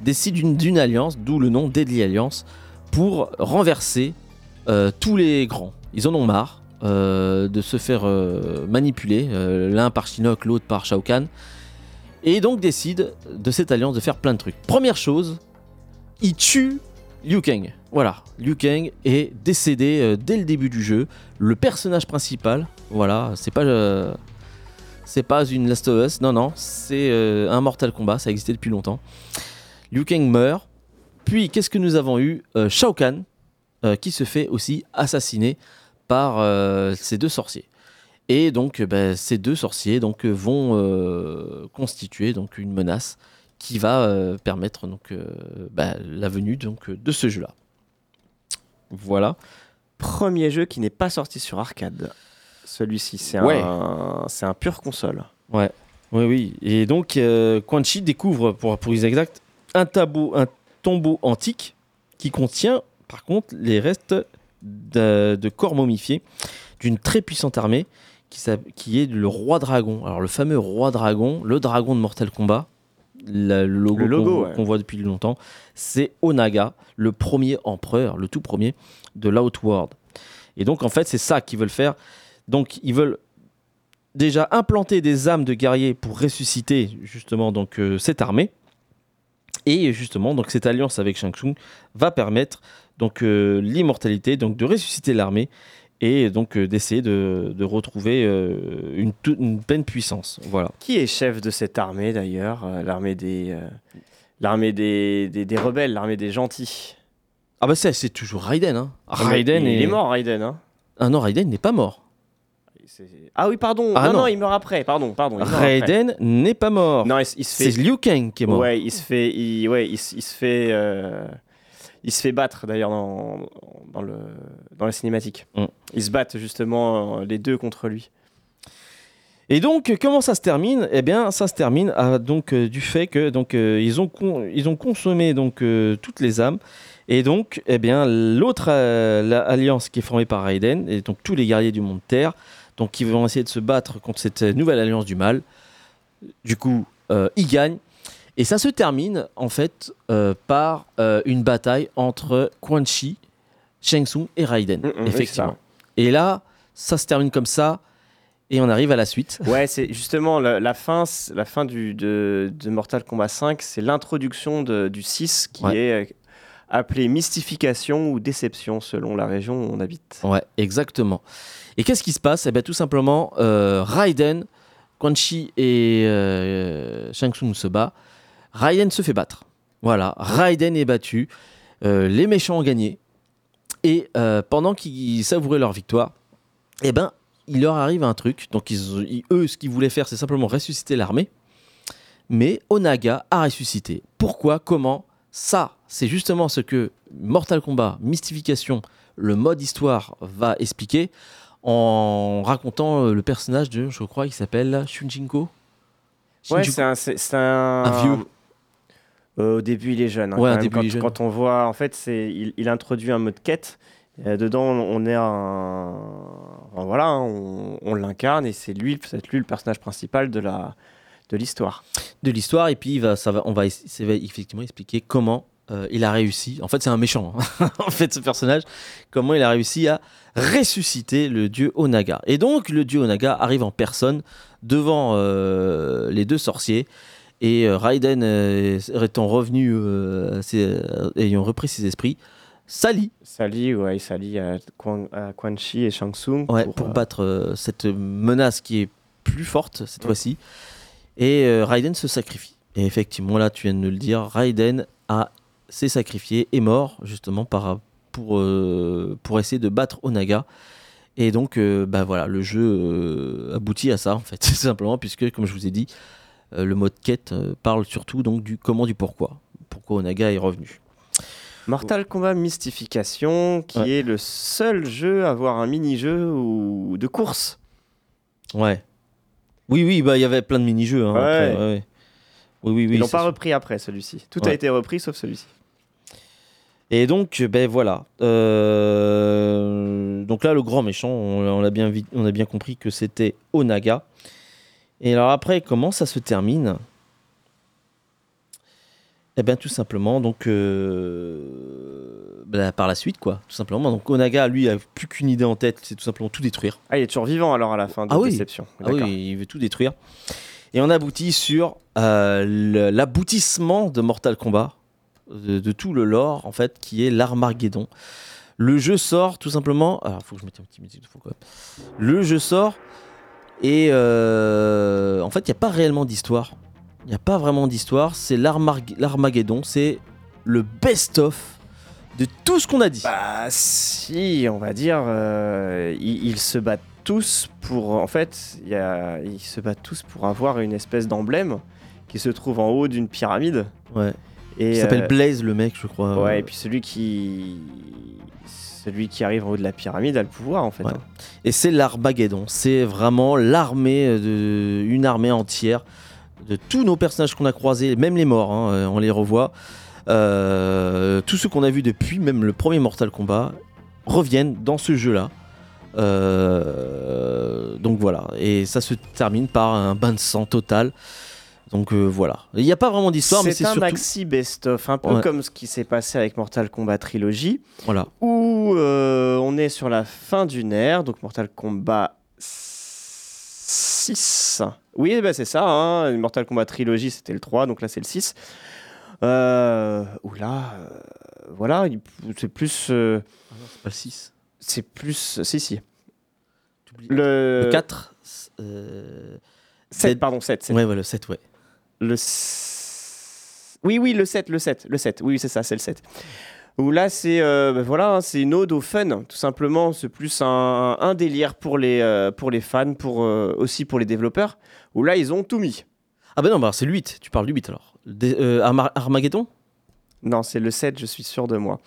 décident d'une- alliance, d'où le nom Deadly Alliance, pour renverser tous les grands. Ils en ont marre de se faire manipuler, l'un par Shinnok, l'autre par Shao Kahn, et donc décident de cette alliance de faire plein de trucs. Première chose, ils tuent Liu Kang. Voilà, Liu Kang est décédé euh, dès le début du jeu. Le personnage principal, voilà, c'est pas euh, une Last of Us, non non, c'est euh, un Mortal Kombat, ça existait depuis longtemps. Liu Kang meurt. Puis qu'est-ce que nous avons eu Shao Kahn qui se fait aussi assassiner par ces deux sorciers. Et donc, ben, ces deux sorciers donc, vont constituer une menace qui va euh, permettre donc, euh, ben, la venue donc, euh, de ce jeu-là. Voilà. Premier jeu qui n'est pas sorti sur arcade. Celui-ci, c'est Ouais. un, pur console. Oui, oui. Et donc, euh, Quan Chi découvre, pour, pour les exact, un, tabou, un tombeau antique qui contient, par contre, les restes de, de corps momifiés d'une très puissante armée qui, qui est le roi dragon. Alors, le fameux roi dragon, le dragon de Mortal Kombat, la- le logo, logo, qu'on ouais. qu'on voit depuis longtemps, c'est Onaga, le premier empereur, le tout premier de l'Outworld. Et donc, en fait, c'est ça qu'ils veulent faire. Donc, ils veulent déjà implanter des âmes de guerriers pour ressusciter justement donc euh, cette armée. Et justement, donc cette alliance avec Shang Tsung va permettre donc euh, l'immortalité, donc de ressusciter l'armée et donc euh, d'essayer de, de retrouver euh, une, une pleine puissance. Voilà. Qui est chef de cette armée d'ailleurs euh, L'armée des, euh, l'armée des, des, des rebelles, l'armée des gentils? Ah bah c'est toujours Raiden. Hein. Ah, Raiden il, est... il est mort, Raiden. Hein Ah non, Raiden n'est pas mort. C'est- ah oui, pardon. Ah non, non. non, il meurt après. Pardon, pardon. Raiden n'est pas mort. Non, il, s- il se C'est. Liu Kang qui est mort. Ouais, il se fait. Il, ouais, il, se fait. euh, il se fait battre d'ailleurs dans, dans, le, dans la cinématique. Mm. Ils se battent justement les deux contre lui. Et donc, comment ça se termine? Eh bien, ça se termine à, donc euh, du fait que donc euh, ils ont ils ont consommé donc euh, toutes les âmes. Et donc, eh bien, l'autre la- alliance qui est formée par Raiden et donc tous les guerriers du monde Terre, donc qui vont essayer de se battre contre cette nouvelle alliance du mal. Du coup, ils gagnent. Et ça se termine en fait euh, par euh, une bataille entre Quan Chi, Shang Tsung et Raiden. Mm, mm, oui, effectivement. Et là, ça se termine comme ça. Et on arrive à la suite. Ouais, c'est justement la, la fin, la fin du, de, de Mortal Kombat 5, c'est l'introduction du 6 qui Ouais. est appelé mystification ou déception selon la région où on habite. Ouais, exactement. Et qu'est-ce qui se passe? Eh bien, tout simplement, euh, Raiden, Quan Chi et euh, Shang Tsung se battent. Raiden se fait battre. Voilà, Raiden est battu. Euh, les méchants ont gagné. Et euh, pendant qu'ils savouraient leur victoire, eh ben, il leur arrive un truc. Donc, ils, ils- eux, ce qu'ils voulaient faire, c'est simplement ressusciter l'armée. Mais Onaga a ressuscité. Pourquoi? Comment? Ça, c'est justement ce que Mortal Kombat Mystification, le mode histoire, va expliquer en racontant euh, le personnage de, je crois, il s'appelle Shunjinko? Ouais, c'est un, un, Un vieux. Euh, au début, il est jeune. hein, Ouais, quand début, quand, il est jeune. quand on voit, en fait, c'est il, il introduit un mode quête. Euh, dedans, on est un, enfin, voilà, hein, on, on l'incarne et c'est lui, c'est lui le personnage principal de la de l'histoire. de l'histoire et puis il va, ça va, on va, es- ça va effectivement expliquer comment euh, il a réussi. En fait, c'est un méchant. hein. en fait, ce personnage, comment il a réussi à ressusciter le dieu Onaga. Et donc, le dieu Onaga arrive en personne devant euh, les deux sorciers. Et euh, Raiden étant revenu, euh, ses- euh, ayant repris ses esprits, s'allie S'allie, ouais, il s'allie à, Quan, à Quan Chi et Shang Tsung Ouais, pour, pour, euh, battre euh, cette menace qui est plus forte cette Mm. fois-ci. Et euh, Raiden se sacrifie. Et effectivement, là, tu viens de nous le dire, Raiden a s'est sacrifié, est mort justement par, pour, pour essayer de battre Onaga. Et donc, bah voilà, le jeu aboutit à ça en fait, simplement, puisque comme je vous ai dit, le mode quête euh, parle surtout donc du comment, du pourquoi, pourquoi Onaga est revenu. Mortal Kombat Mystification, qui Ouais. est le seul jeu à avoir un mini-jeu ou de course. Ouais. Oui, oui, bah il y avait plein de mini-jeux. hein, Ouais. après, ouais, ouais. Oui, oui, oui. Ils l'ont pas sûr. repris après celui-ci. Tout a été repris sauf celui-ci. Et donc, ben voilà. Euh, Donc là, le grand méchant, on, on l'a bien, on a bien compris que c'était Onaga. Et alors après, comment ça se termine? Eh bien, tout simplement, donc euh, ben, par la suite, quoi. Tout simplement. Donc Onaga, lui, a plus qu'une idée en tête, c'est tout simplement tout détruire. Ah, il est toujours vivant alors à la fin de Ah oui. Déception. Ah oui, il veut tout détruire. Et on aboutit sur euh, l'aboutissement de Mortal Kombat, de, de tout le lore, en fait, qui est l'Armageddon. Le jeu sort tout simplement. Alors, faut que je mette un petit musique de fond, quand même. Le jeu sort et euh, en fait, il n'y a pas réellement d'histoire. Il n'y a pas vraiment d'histoire. C'est l'Armag- l'Armageddon. C'est le best-of de tout ce qu'on a dit. Bah si, on va dire, euh, ils, ils se battent tous pour, en fait, y a, ils se battent tous pour avoir une espèce d'emblème qui se trouve en haut d'une pyramide. Ouais. Et, Il s'appelle euh, Blaze, le mec, je crois. Ouais, et puis celui qui, celui qui arrive en haut de la pyramide a le pouvoir en fait. Ouais. hein. Et c'est l'Armageddon. C'est vraiment l'armée, de, une armée entière de tous nos personnages qu'on a croisés, même les morts, hein, euh, on les revoit. Euh, tous ceux qu'on a vus depuis, même le premier Mortal Kombat, reviennent dans ce jeu-là. Euh, donc voilà. Et ça se termine par un bain de sang total. Donc euh, voilà. Il n'y a pas vraiment d'histoire, mais C'est c'est un surtout. maxi best-of, un peu Ouais. comme ce qui s'est passé avec Mortal Kombat Trilogy, Voilà. où euh, on est sur la fin d'une ère, donc Mortal Kombat 6. Oui, bah c'est ça, hein, Mortal Kombat Trilogy c'était le 3, donc là c'est le 6. Euh, où là, euh, voilà, il- c'est plus... euh, C'est pas le 6. c'est plus... Si, si. Le, Le, 4. euh, 7, pardon, 7. Ouais, ouais, le 7, ouais. Le... Oui, oui, le 7, le 7, le 7. Oui, c'est ça, c'est le 7. Où là, c'est euh, ben voilà, hein, c'est une ode au fun, tout simplement. C'est plus un, un délire pour les, euh, pour les fans, pour, euh, aussi pour les développeurs. Où là, ils ont tout mis. Ah bah non, bah c'est le 8. Tu parles du 8 alors. Des- euh, Arma- Armageddon? Non, c'est le 7, je suis sûr de moi.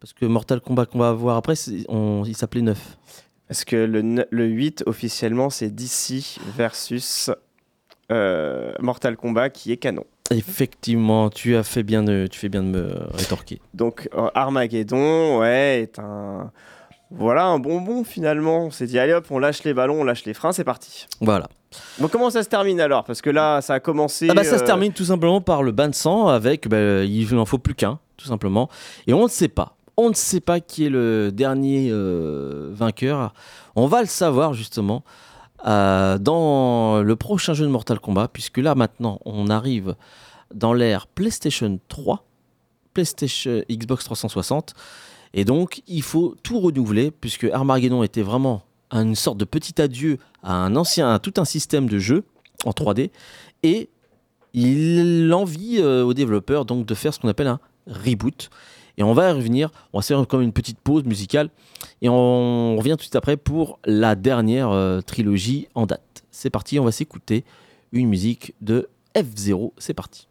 Parce que Mortal Kombat qu'on va voir après, on- il s'appelait 9. Parce que le, le 8, officiellement, c'est DC versus euh, Mortal Kombat qui est canon. Effectivement, tu as fait bien de, tu fais bien de me rétorquer. Donc euh, Armageddon, ouais, est un... Voilà, un bonbon finalement. On s'est dit, allez hop, on lâche les ballons, on lâche les freins, c'est parti. Voilà. Bon, comment ça se termine alors? Parce que là, ça a commencé... Ah bah, ça se euh, termine tout simplement par le bain de sang avec, bah, il n'en faut plus qu'un, tout simplement. Et on ne sait pas. On ne sait pas qui est le dernier euh, vainqueur. On va le savoir justement euh, dans le prochain jeu de Mortal Kombat, puisque là maintenant on arrive dans l'ère PlayStation 3, PlayStation Xbox 360, et donc il faut tout renouveler, puisque Armageddon était vraiment une sorte de petit adieu à un ancien, tout un système de jeu en 3D, et il envie euh, aux développeurs donc de faire ce qu'on appelle un reboot. Et on va revenir, on va faire comme une petite pause musicale et on revient tout de suite après pour la dernière euh, trilogie en date. C'est parti, on va s'écouter une musique de F0, c'est parti.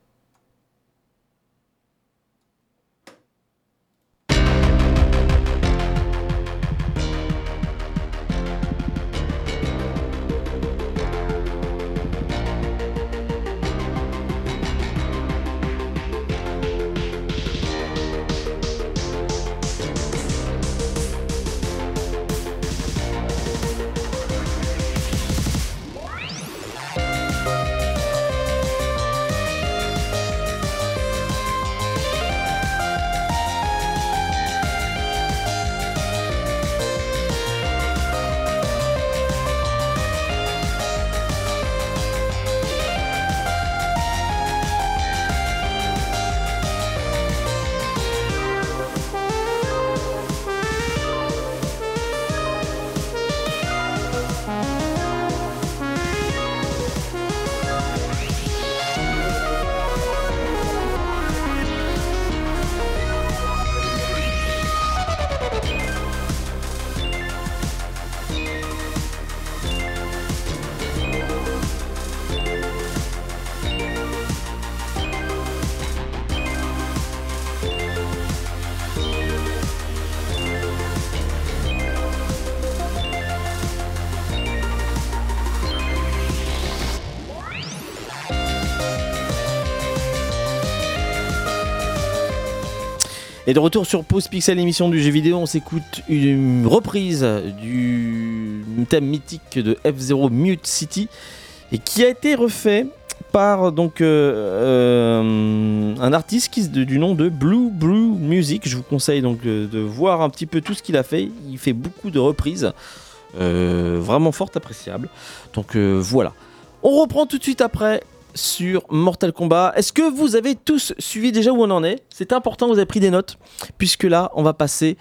Et de retour sur Pause Pixel, émission du jeu vidéo, on s'écoute une reprise du thème mythique de F0 Mute City et qui a été refait par donc euh, euh, un artiste qui, du nom de Blue Brew Music. Je vous conseille donc euh, de voir un petit peu tout ce qu'il a fait. Il fait beaucoup de reprises, vraiment fort appréciables. Donc voilà. On reprend tout de suite après sur Mortal Kombat. Est-ce que vous avez tous suivi déjà où on en est? C'est important, vous avez pris des notes, puisque là, on va passer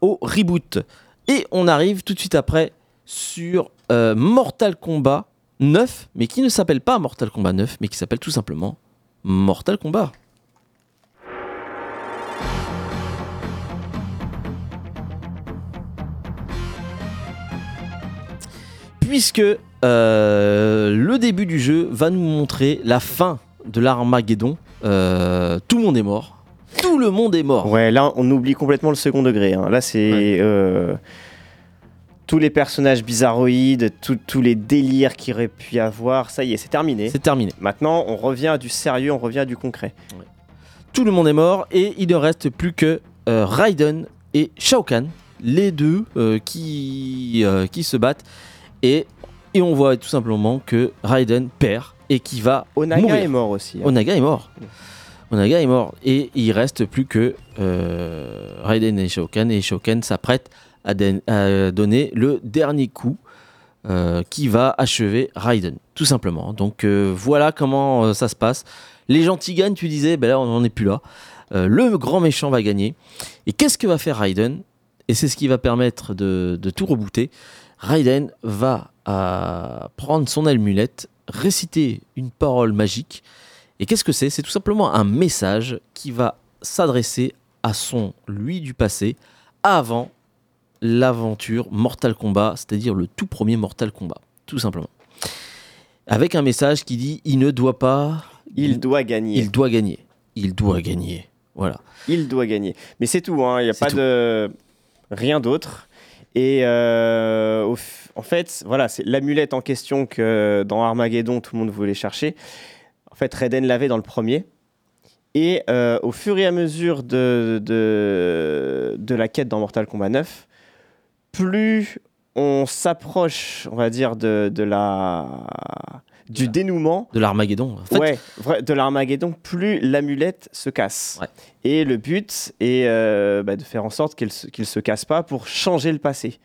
au reboot. Et on arrive tout de suite après sur euh, Mortal Kombat 9, mais qui ne s'appelle pas Mortal Kombat 9, mais qui s'appelle tout simplement Mortal Kombat. Puisque euh, le début du jeu va nous montrer la fin de l'Armageddon. Euh, tout le monde est mort. Tout le monde est mort. Ouais, là, on oublie complètement le second degré. hein. Là, c'est Ouais. euh, tous les personnages bizarroïdes, tous les délires qu'il aurait pu y avoir. Ça y est, c'est terminé. C'est terminé. Maintenant, on revient à du sérieux, on revient à du concret. Tout le monde est mort et il ne reste plus que Raiden et Shao Kahn, les deux qui, qui se battent. Et, et on voit tout simplement que Raiden perd et qui va Onaga mourir. est mort aussi. hein. Onaga est mort. Onaga est mort. Et il reste plus que euh, Raiden et Shao Kahn. Et Shao Kahn s'apprête à, donner le dernier coup euh, qui va achever Raiden, tout simplement. Donc euh, voilà comment ça se passe. Les gentils gagnent, tu disais, ben là on n'en est plus là. Le grand méchant va gagner. Et qu'est-ce que va faire Raiden? Et c'est ce qui va permettre de, de tout rebooter. Raiden va euh, prendre son amulette, réciter une parole magique. Et qu'est-ce que c'est? C'est tout simplement un message qui va s'adresser à son lui du passé avant l'aventure Mortal Kombat, c'est-à-dire le tout premier Mortal Kombat, tout simplement. Avec un message qui dit il ne doit pas, Il doit gagner. il doit gagner, il doit gagner. Voilà. Il doit gagner. Mais c'est tout, hein. il n'y a pas tout. de rien d'autre. Et euh, en fait, voilà, c'est l'amulette en question que dans Armageddon, tout le monde voulait chercher. En fait, Raiden l'avait dans le premier. Et euh, au fur et à mesure de, de, de la quête dans Mortal Kombat 9, plus on s'approche, on va dire, de, de la, du dénouement, De l'Armageddon. En fait, ouais, de l'Armageddon, plus l'amulette se casse. Ouais. Et le but est euh, bah, de faire en sorte qu'il se casse pas pour changer le passé.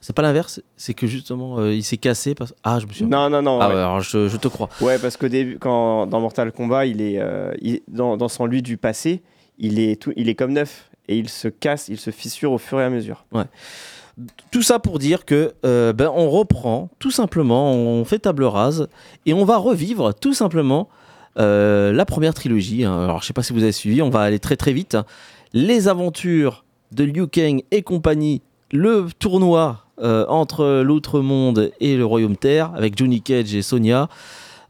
C'est pas l'inverse, c'est que justement, euh, il s'est cassé. Parce... Ah, je me suis. Non, non, non. Ah ouais. ouais, alors je, je te crois. Ouais, parce qu'au début, quand dans Mortal Kombat, il est euh, il- dans, dans son lui du passé, il est tout, il est comme neuf et il se casse, il se fissure au fur et à mesure. Tout ça pour dire que euh, ben, on reprend tout simplement, on fait table rase et on va revivre tout simplement euh, la première trilogie. hein. Alors je sais pas si vous avez suivi, on va aller très très vite. hein. Les aventures de Liu Kang et compagnie, le tournoi euh, entre l'autre monde et le royaume Terre avec Johnny Cage et Sonya.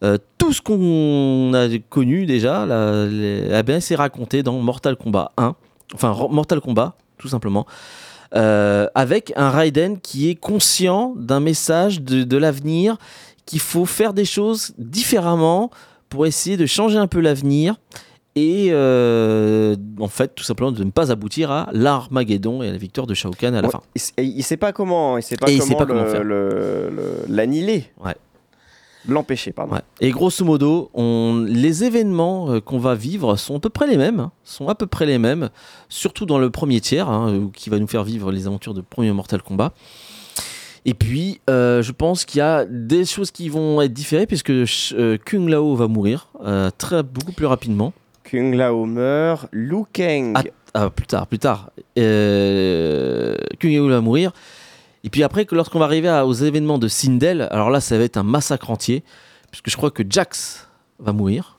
Euh, tout ce qu'on a connu déjà, là, les- eh ben, c'est raconté dans Mortal Kombat 1, enfin Mortal Kombat tout simplement. Euh, avec un Raiden qui est conscient d'un message de, de l'avenir, qu'il faut faire des choses différemment pour essayer de changer un peu l'avenir et euh, en fait tout simplement de ne pas aboutir à l'Armageddon et à la victoire de Shao Kahn à la Ouais, fin. Il, s- et il sait pas comment, il sait pas Et comment, l'annihiler. Ouais. L'empêcher, pardon. Ouais. Et grosso modo, on, les événements euh, qu'on va vivre sont à peu près les mêmes, hein, sont à peu près les mêmes, surtout dans le premier tiers, hein, qui va nous faire vivre les aventures de premier Mortal Kombat. Et puis, euh, je pense qu'il y a des choses qui vont être différées, puisque euh, Kung Lao va mourir euh, très, beaucoup plus rapidement. Kung Lao meurt, Liu Kang. Ah. Ah, plus tard, plus tard. Kung Lao va mourir. Et puis après, lorsqu'on va arriver aux événements de Sindel, alors là, ça va être un massacre entier, puisque je crois que Jax va mourir.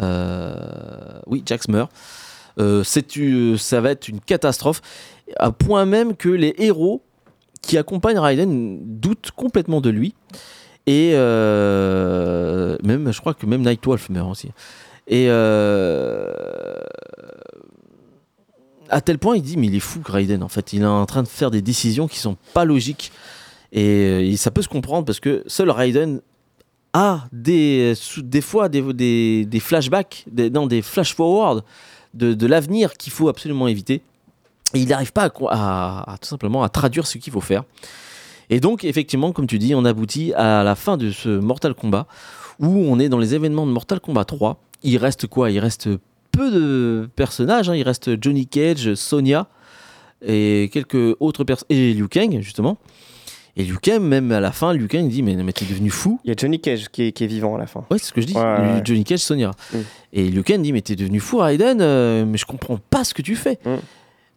Euh, oui, Jax meurt. Euh, ça va être une catastrophe, à point même que les héros qui accompagnent Raiden doutent complètement de lui. Et euh, même, je crois que même Nightwolf meurt aussi. Et euh, à tel point, il dit mais il est fou, Raiden. En fait, il est en train de faire des décisions qui sont pas logiques. Et, euh, ça peut se comprendre parce que seul Raiden a des, des fois des, des, flashbacks, des, des flash forward de, de l'avenir qu'il faut absolument éviter. Et il n'arrive pas à, à- à tout simplement à traduire ce qu'il faut faire. Et donc, effectivement, comme tu dis, on aboutit à la fin de ce Mortal Kombat où on est dans les événements de Mortal Kombat 3. Il reste quoi? Il reste peu de personnages. hein. Il reste Johnny Cage, Sonya et quelques autres personnes. Et Liu Kang, justement. Et Liu Kang, même à la fin, Liu Kang dit Mais, mais t'es devenu fou. Il y a Johnny Cage qui est, qui est vivant à la fin. Ouais, c'est ce que je dis. Ouais, ouais, ouais. Johnny Cage, Sonya. Mm. Et Liu Kang dit Mais t'es devenu fou, Raiden, euh, mais je comprends pas ce que tu fais. Mm.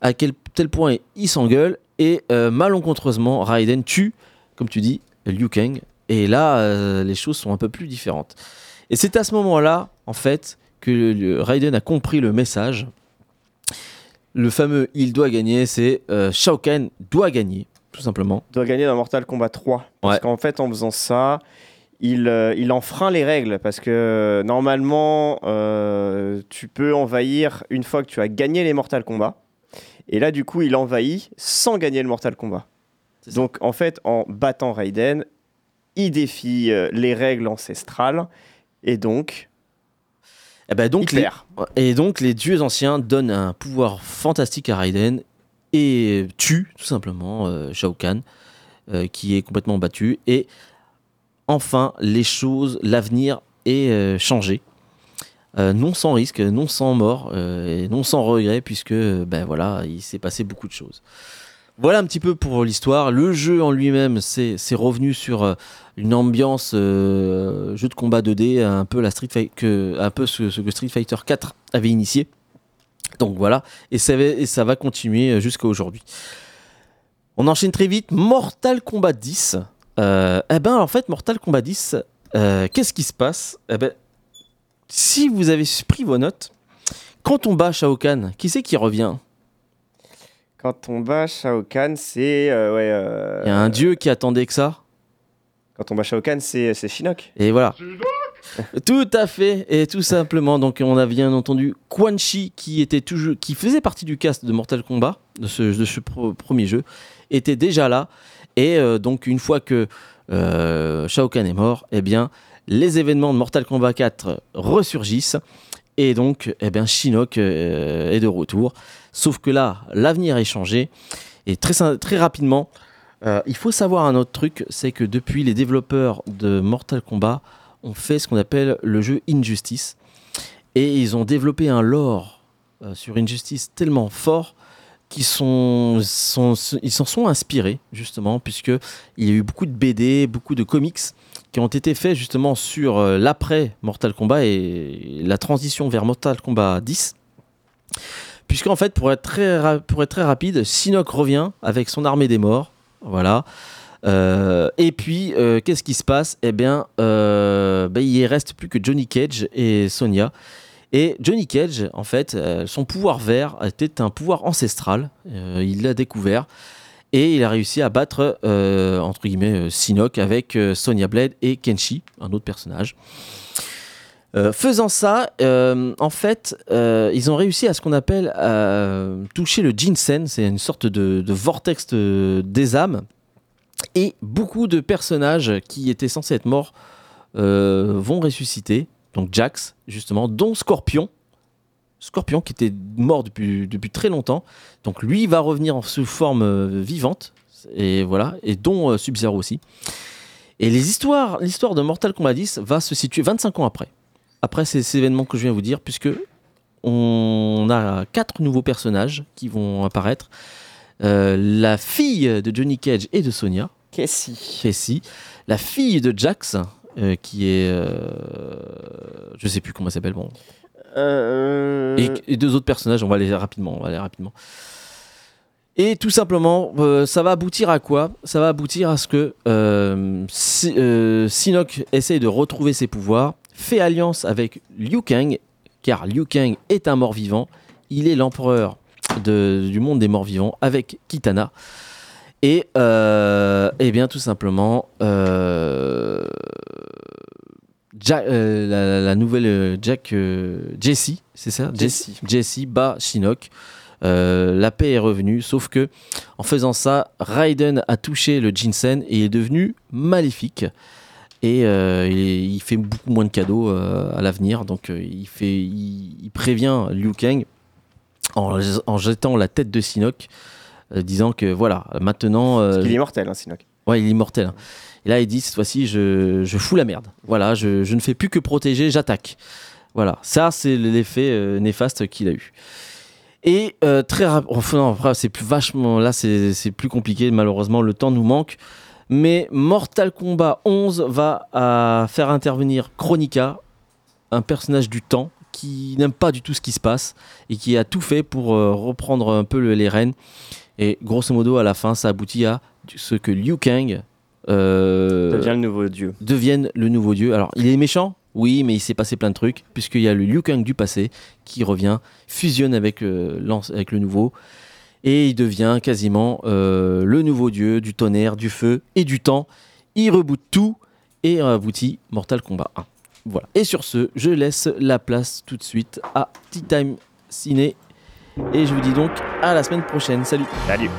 À quel tel point il s'engueule et euh, malencontreusement, Raiden tue, comme tu dis, Liu Kang. Et là, euh, les choses sont un peu plus différentes. Et c'est à ce moment-là, en fait, que Raiden a compris le message. Le fameux il doit gagner, c'est euh, Shao Kahn doit gagner, tout simplement. doit gagner dans Mortal Kombat 3. Parce Ouais. qu'en fait, en faisant ça, il, euh, il enfreint les règles. Parce que normalement, euh, tu peux envahir une fois que tu as gagné les Mortal Kombat. Et là, du coup, il envahit sans gagner le Mortal Kombat. Donc, en fait, en battant Raiden, il défie euh, les règles ancestrales. Et donc, Et, ben donc les, et donc les dieux anciens donnent un pouvoir fantastique à Raiden et tuent tout simplement euh, Shao Kahn, euh, qui est complètement battu. Et enfin, les choses, l'avenir est euh, changé. Non sans risque, non sans mort, et non sans regret, puisque ben voilà, il s'est passé beaucoup de choses. Voilà un petit peu pour l'histoire. Le jeu en lui-même, c'est revenu sur euh, une ambiance euh, jeu de combat 2D, un peu la Street que, un peu ce, que Street Fighter 4 avait initié. Donc voilà, et ça va, continuer jusqu'à aujourd'hui. On enchaîne très vite. Mortal Kombat 10. Euh, eh ben, en fait, Mortal Kombat 10, euh, qu'est-ce qui se passe? Eh ben, si vous avez pris vos notes, quand on bat Shao Kahn, qui c'est qui revient? Quand on bat Shao Kahn, c'est. euh, ouais, euh, Il y a un dieu qui attendait que ça. Quand on bat Shao Kahn, c'est c'est Shinnok. Et voilà. Tout à fait, et tout simplement. Donc, on a bien entendu Quan Chi qui était toujours, qui faisait partie du cast de Mortal Kombat de ce, de ce pro- premier jeu était déjà là. Et euh, donc, une fois que euh, Shao Kahn est mort, eh bien, les événements de Mortal Kombat 4 ressurgissent. Et donc, eh bien, Shinnok euh, est de retour. Sauf que là, l'avenir est changé. Et très, rapidement, euh, il faut savoir un autre truc c'est que depuis les développeurs de Mortal Kombat ont fait ce qu'on appelle le jeu Injustice. Et ils ont développé un lore euh, sur Injustice tellement fort qu'ils s'en sont inspirés, justement, puisque il y a eu beaucoup de BD, beaucoup de comics qui ont été faits justement sur euh, l'après Mortal Kombat et la transition vers Mortal Kombat 10. Puisqu'en fait, pour être, très rapide, Shinnok revient avec son armée des morts. Voilà. Euh, et puis, euh, qu'est-ce qui se passe? Eh bien, euh, ben, il reste plus que Johnny Cage et Sonya. Et Johnny Cage, en fait, euh, son pouvoir vert était un pouvoir ancestral. Il l'a découvert. Et il a réussi à battre, entre guillemets, Shinnok avec Sonya Blade et Kenshi, un autre personnage. Euh, faisant ça, euh, en fait, euh, ils ont réussi à ce qu'on appelle toucher le Jinsen, c'est une sorte de, vortex de- des âmes. Et beaucoup de personnages qui étaient censés être morts vont ressusciter. Donc Jax, justement, dont Scorpion. Scorpion qui était mort depuis, très longtemps. Donc lui va revenir en sous forme vivante. Et voilà. Et dont Sub-Zero aussi. Et l'histoire de Mortal Kombat 10 va se situer 25 ans après. Après ces, événements que je viens de vous dire, puisque on a quatre nouveaux personnages qui vont apparaître. Euh, la fille de Johnny Cage et de Sonya, Cassie. Cassie, la fille de Jax, euh, qui est, euh, je sais plus comment elle s'appelle, bon, Euh, et, et deux autres personnages, on va aller rapidement, on va aller rapidement. Et tout simplement, ça va aboutir à quoi? Ça va aboutir à ce que Si- Shinnok essaye de retrouver ses pouvoirs, fait alliance avec Liu Kang, car Liu Kang est un mort-vivant, il est l'empereur du monde des morts-vivants avec Kitana. Et, euh, eh bien, tout simplement, euh, Ja- euh, la, la nouvelle Jack Jessie, c'est ça? Jessie. Jessie bat Shinnok. La paix est revenue, sauf que en faisant ça, Raiden a touché le Jinsen et est devenu maléfique. Et euh, il, fait beaucoup moins de cadeaux euh, à l'avenir, donc euh, il, fait, il, il prévient Liu Kang en, en jetant la tête de euh, disant que voilà, maintenant. euh, Il est immortel, hein, Sinok. Ouais, il est immortel. hein. Et là, il dit cette fois-ci, je, je fous la merde. Voilà, je, je ne fais plus que protéger, j'attaque. Voilà, ça, c'est l'effet euh, néfaste qu'il a eu. Et euh, très rapidement, après, c'est plus vachement. Là, c'est plus compliqué, malheureusement, le temps nous manque. Mais Mortal Kombat 11 va à faire intervenir Chronica, un personnage du temps qui n'aime pas du tout ce qui se passe et qui a tout fait pour euh, reprendre un peu le- les rênes. Et grosso modo, à la fin, ça aboutit à ce que Liu Kang euh, Devient le nouveau dieu. devienne le nouveau dieu. Alors, il est méchant Oui, mais il s'est passé plein de trucs, puisqu'il y a le Liu Kang du passé qui revient, fusionne euh, avec le nouveau, et il devient quasiment euh, le nouveau dieu du tonnerre, du feu et du temps. Il reboot tout et aboutit Mortal Kombat 1. Voilà. Et sur ce, je laisse la place tout de suite à Tea Time Ciné. Et je vous dis donc à la semaine prochaine. Salut Salut.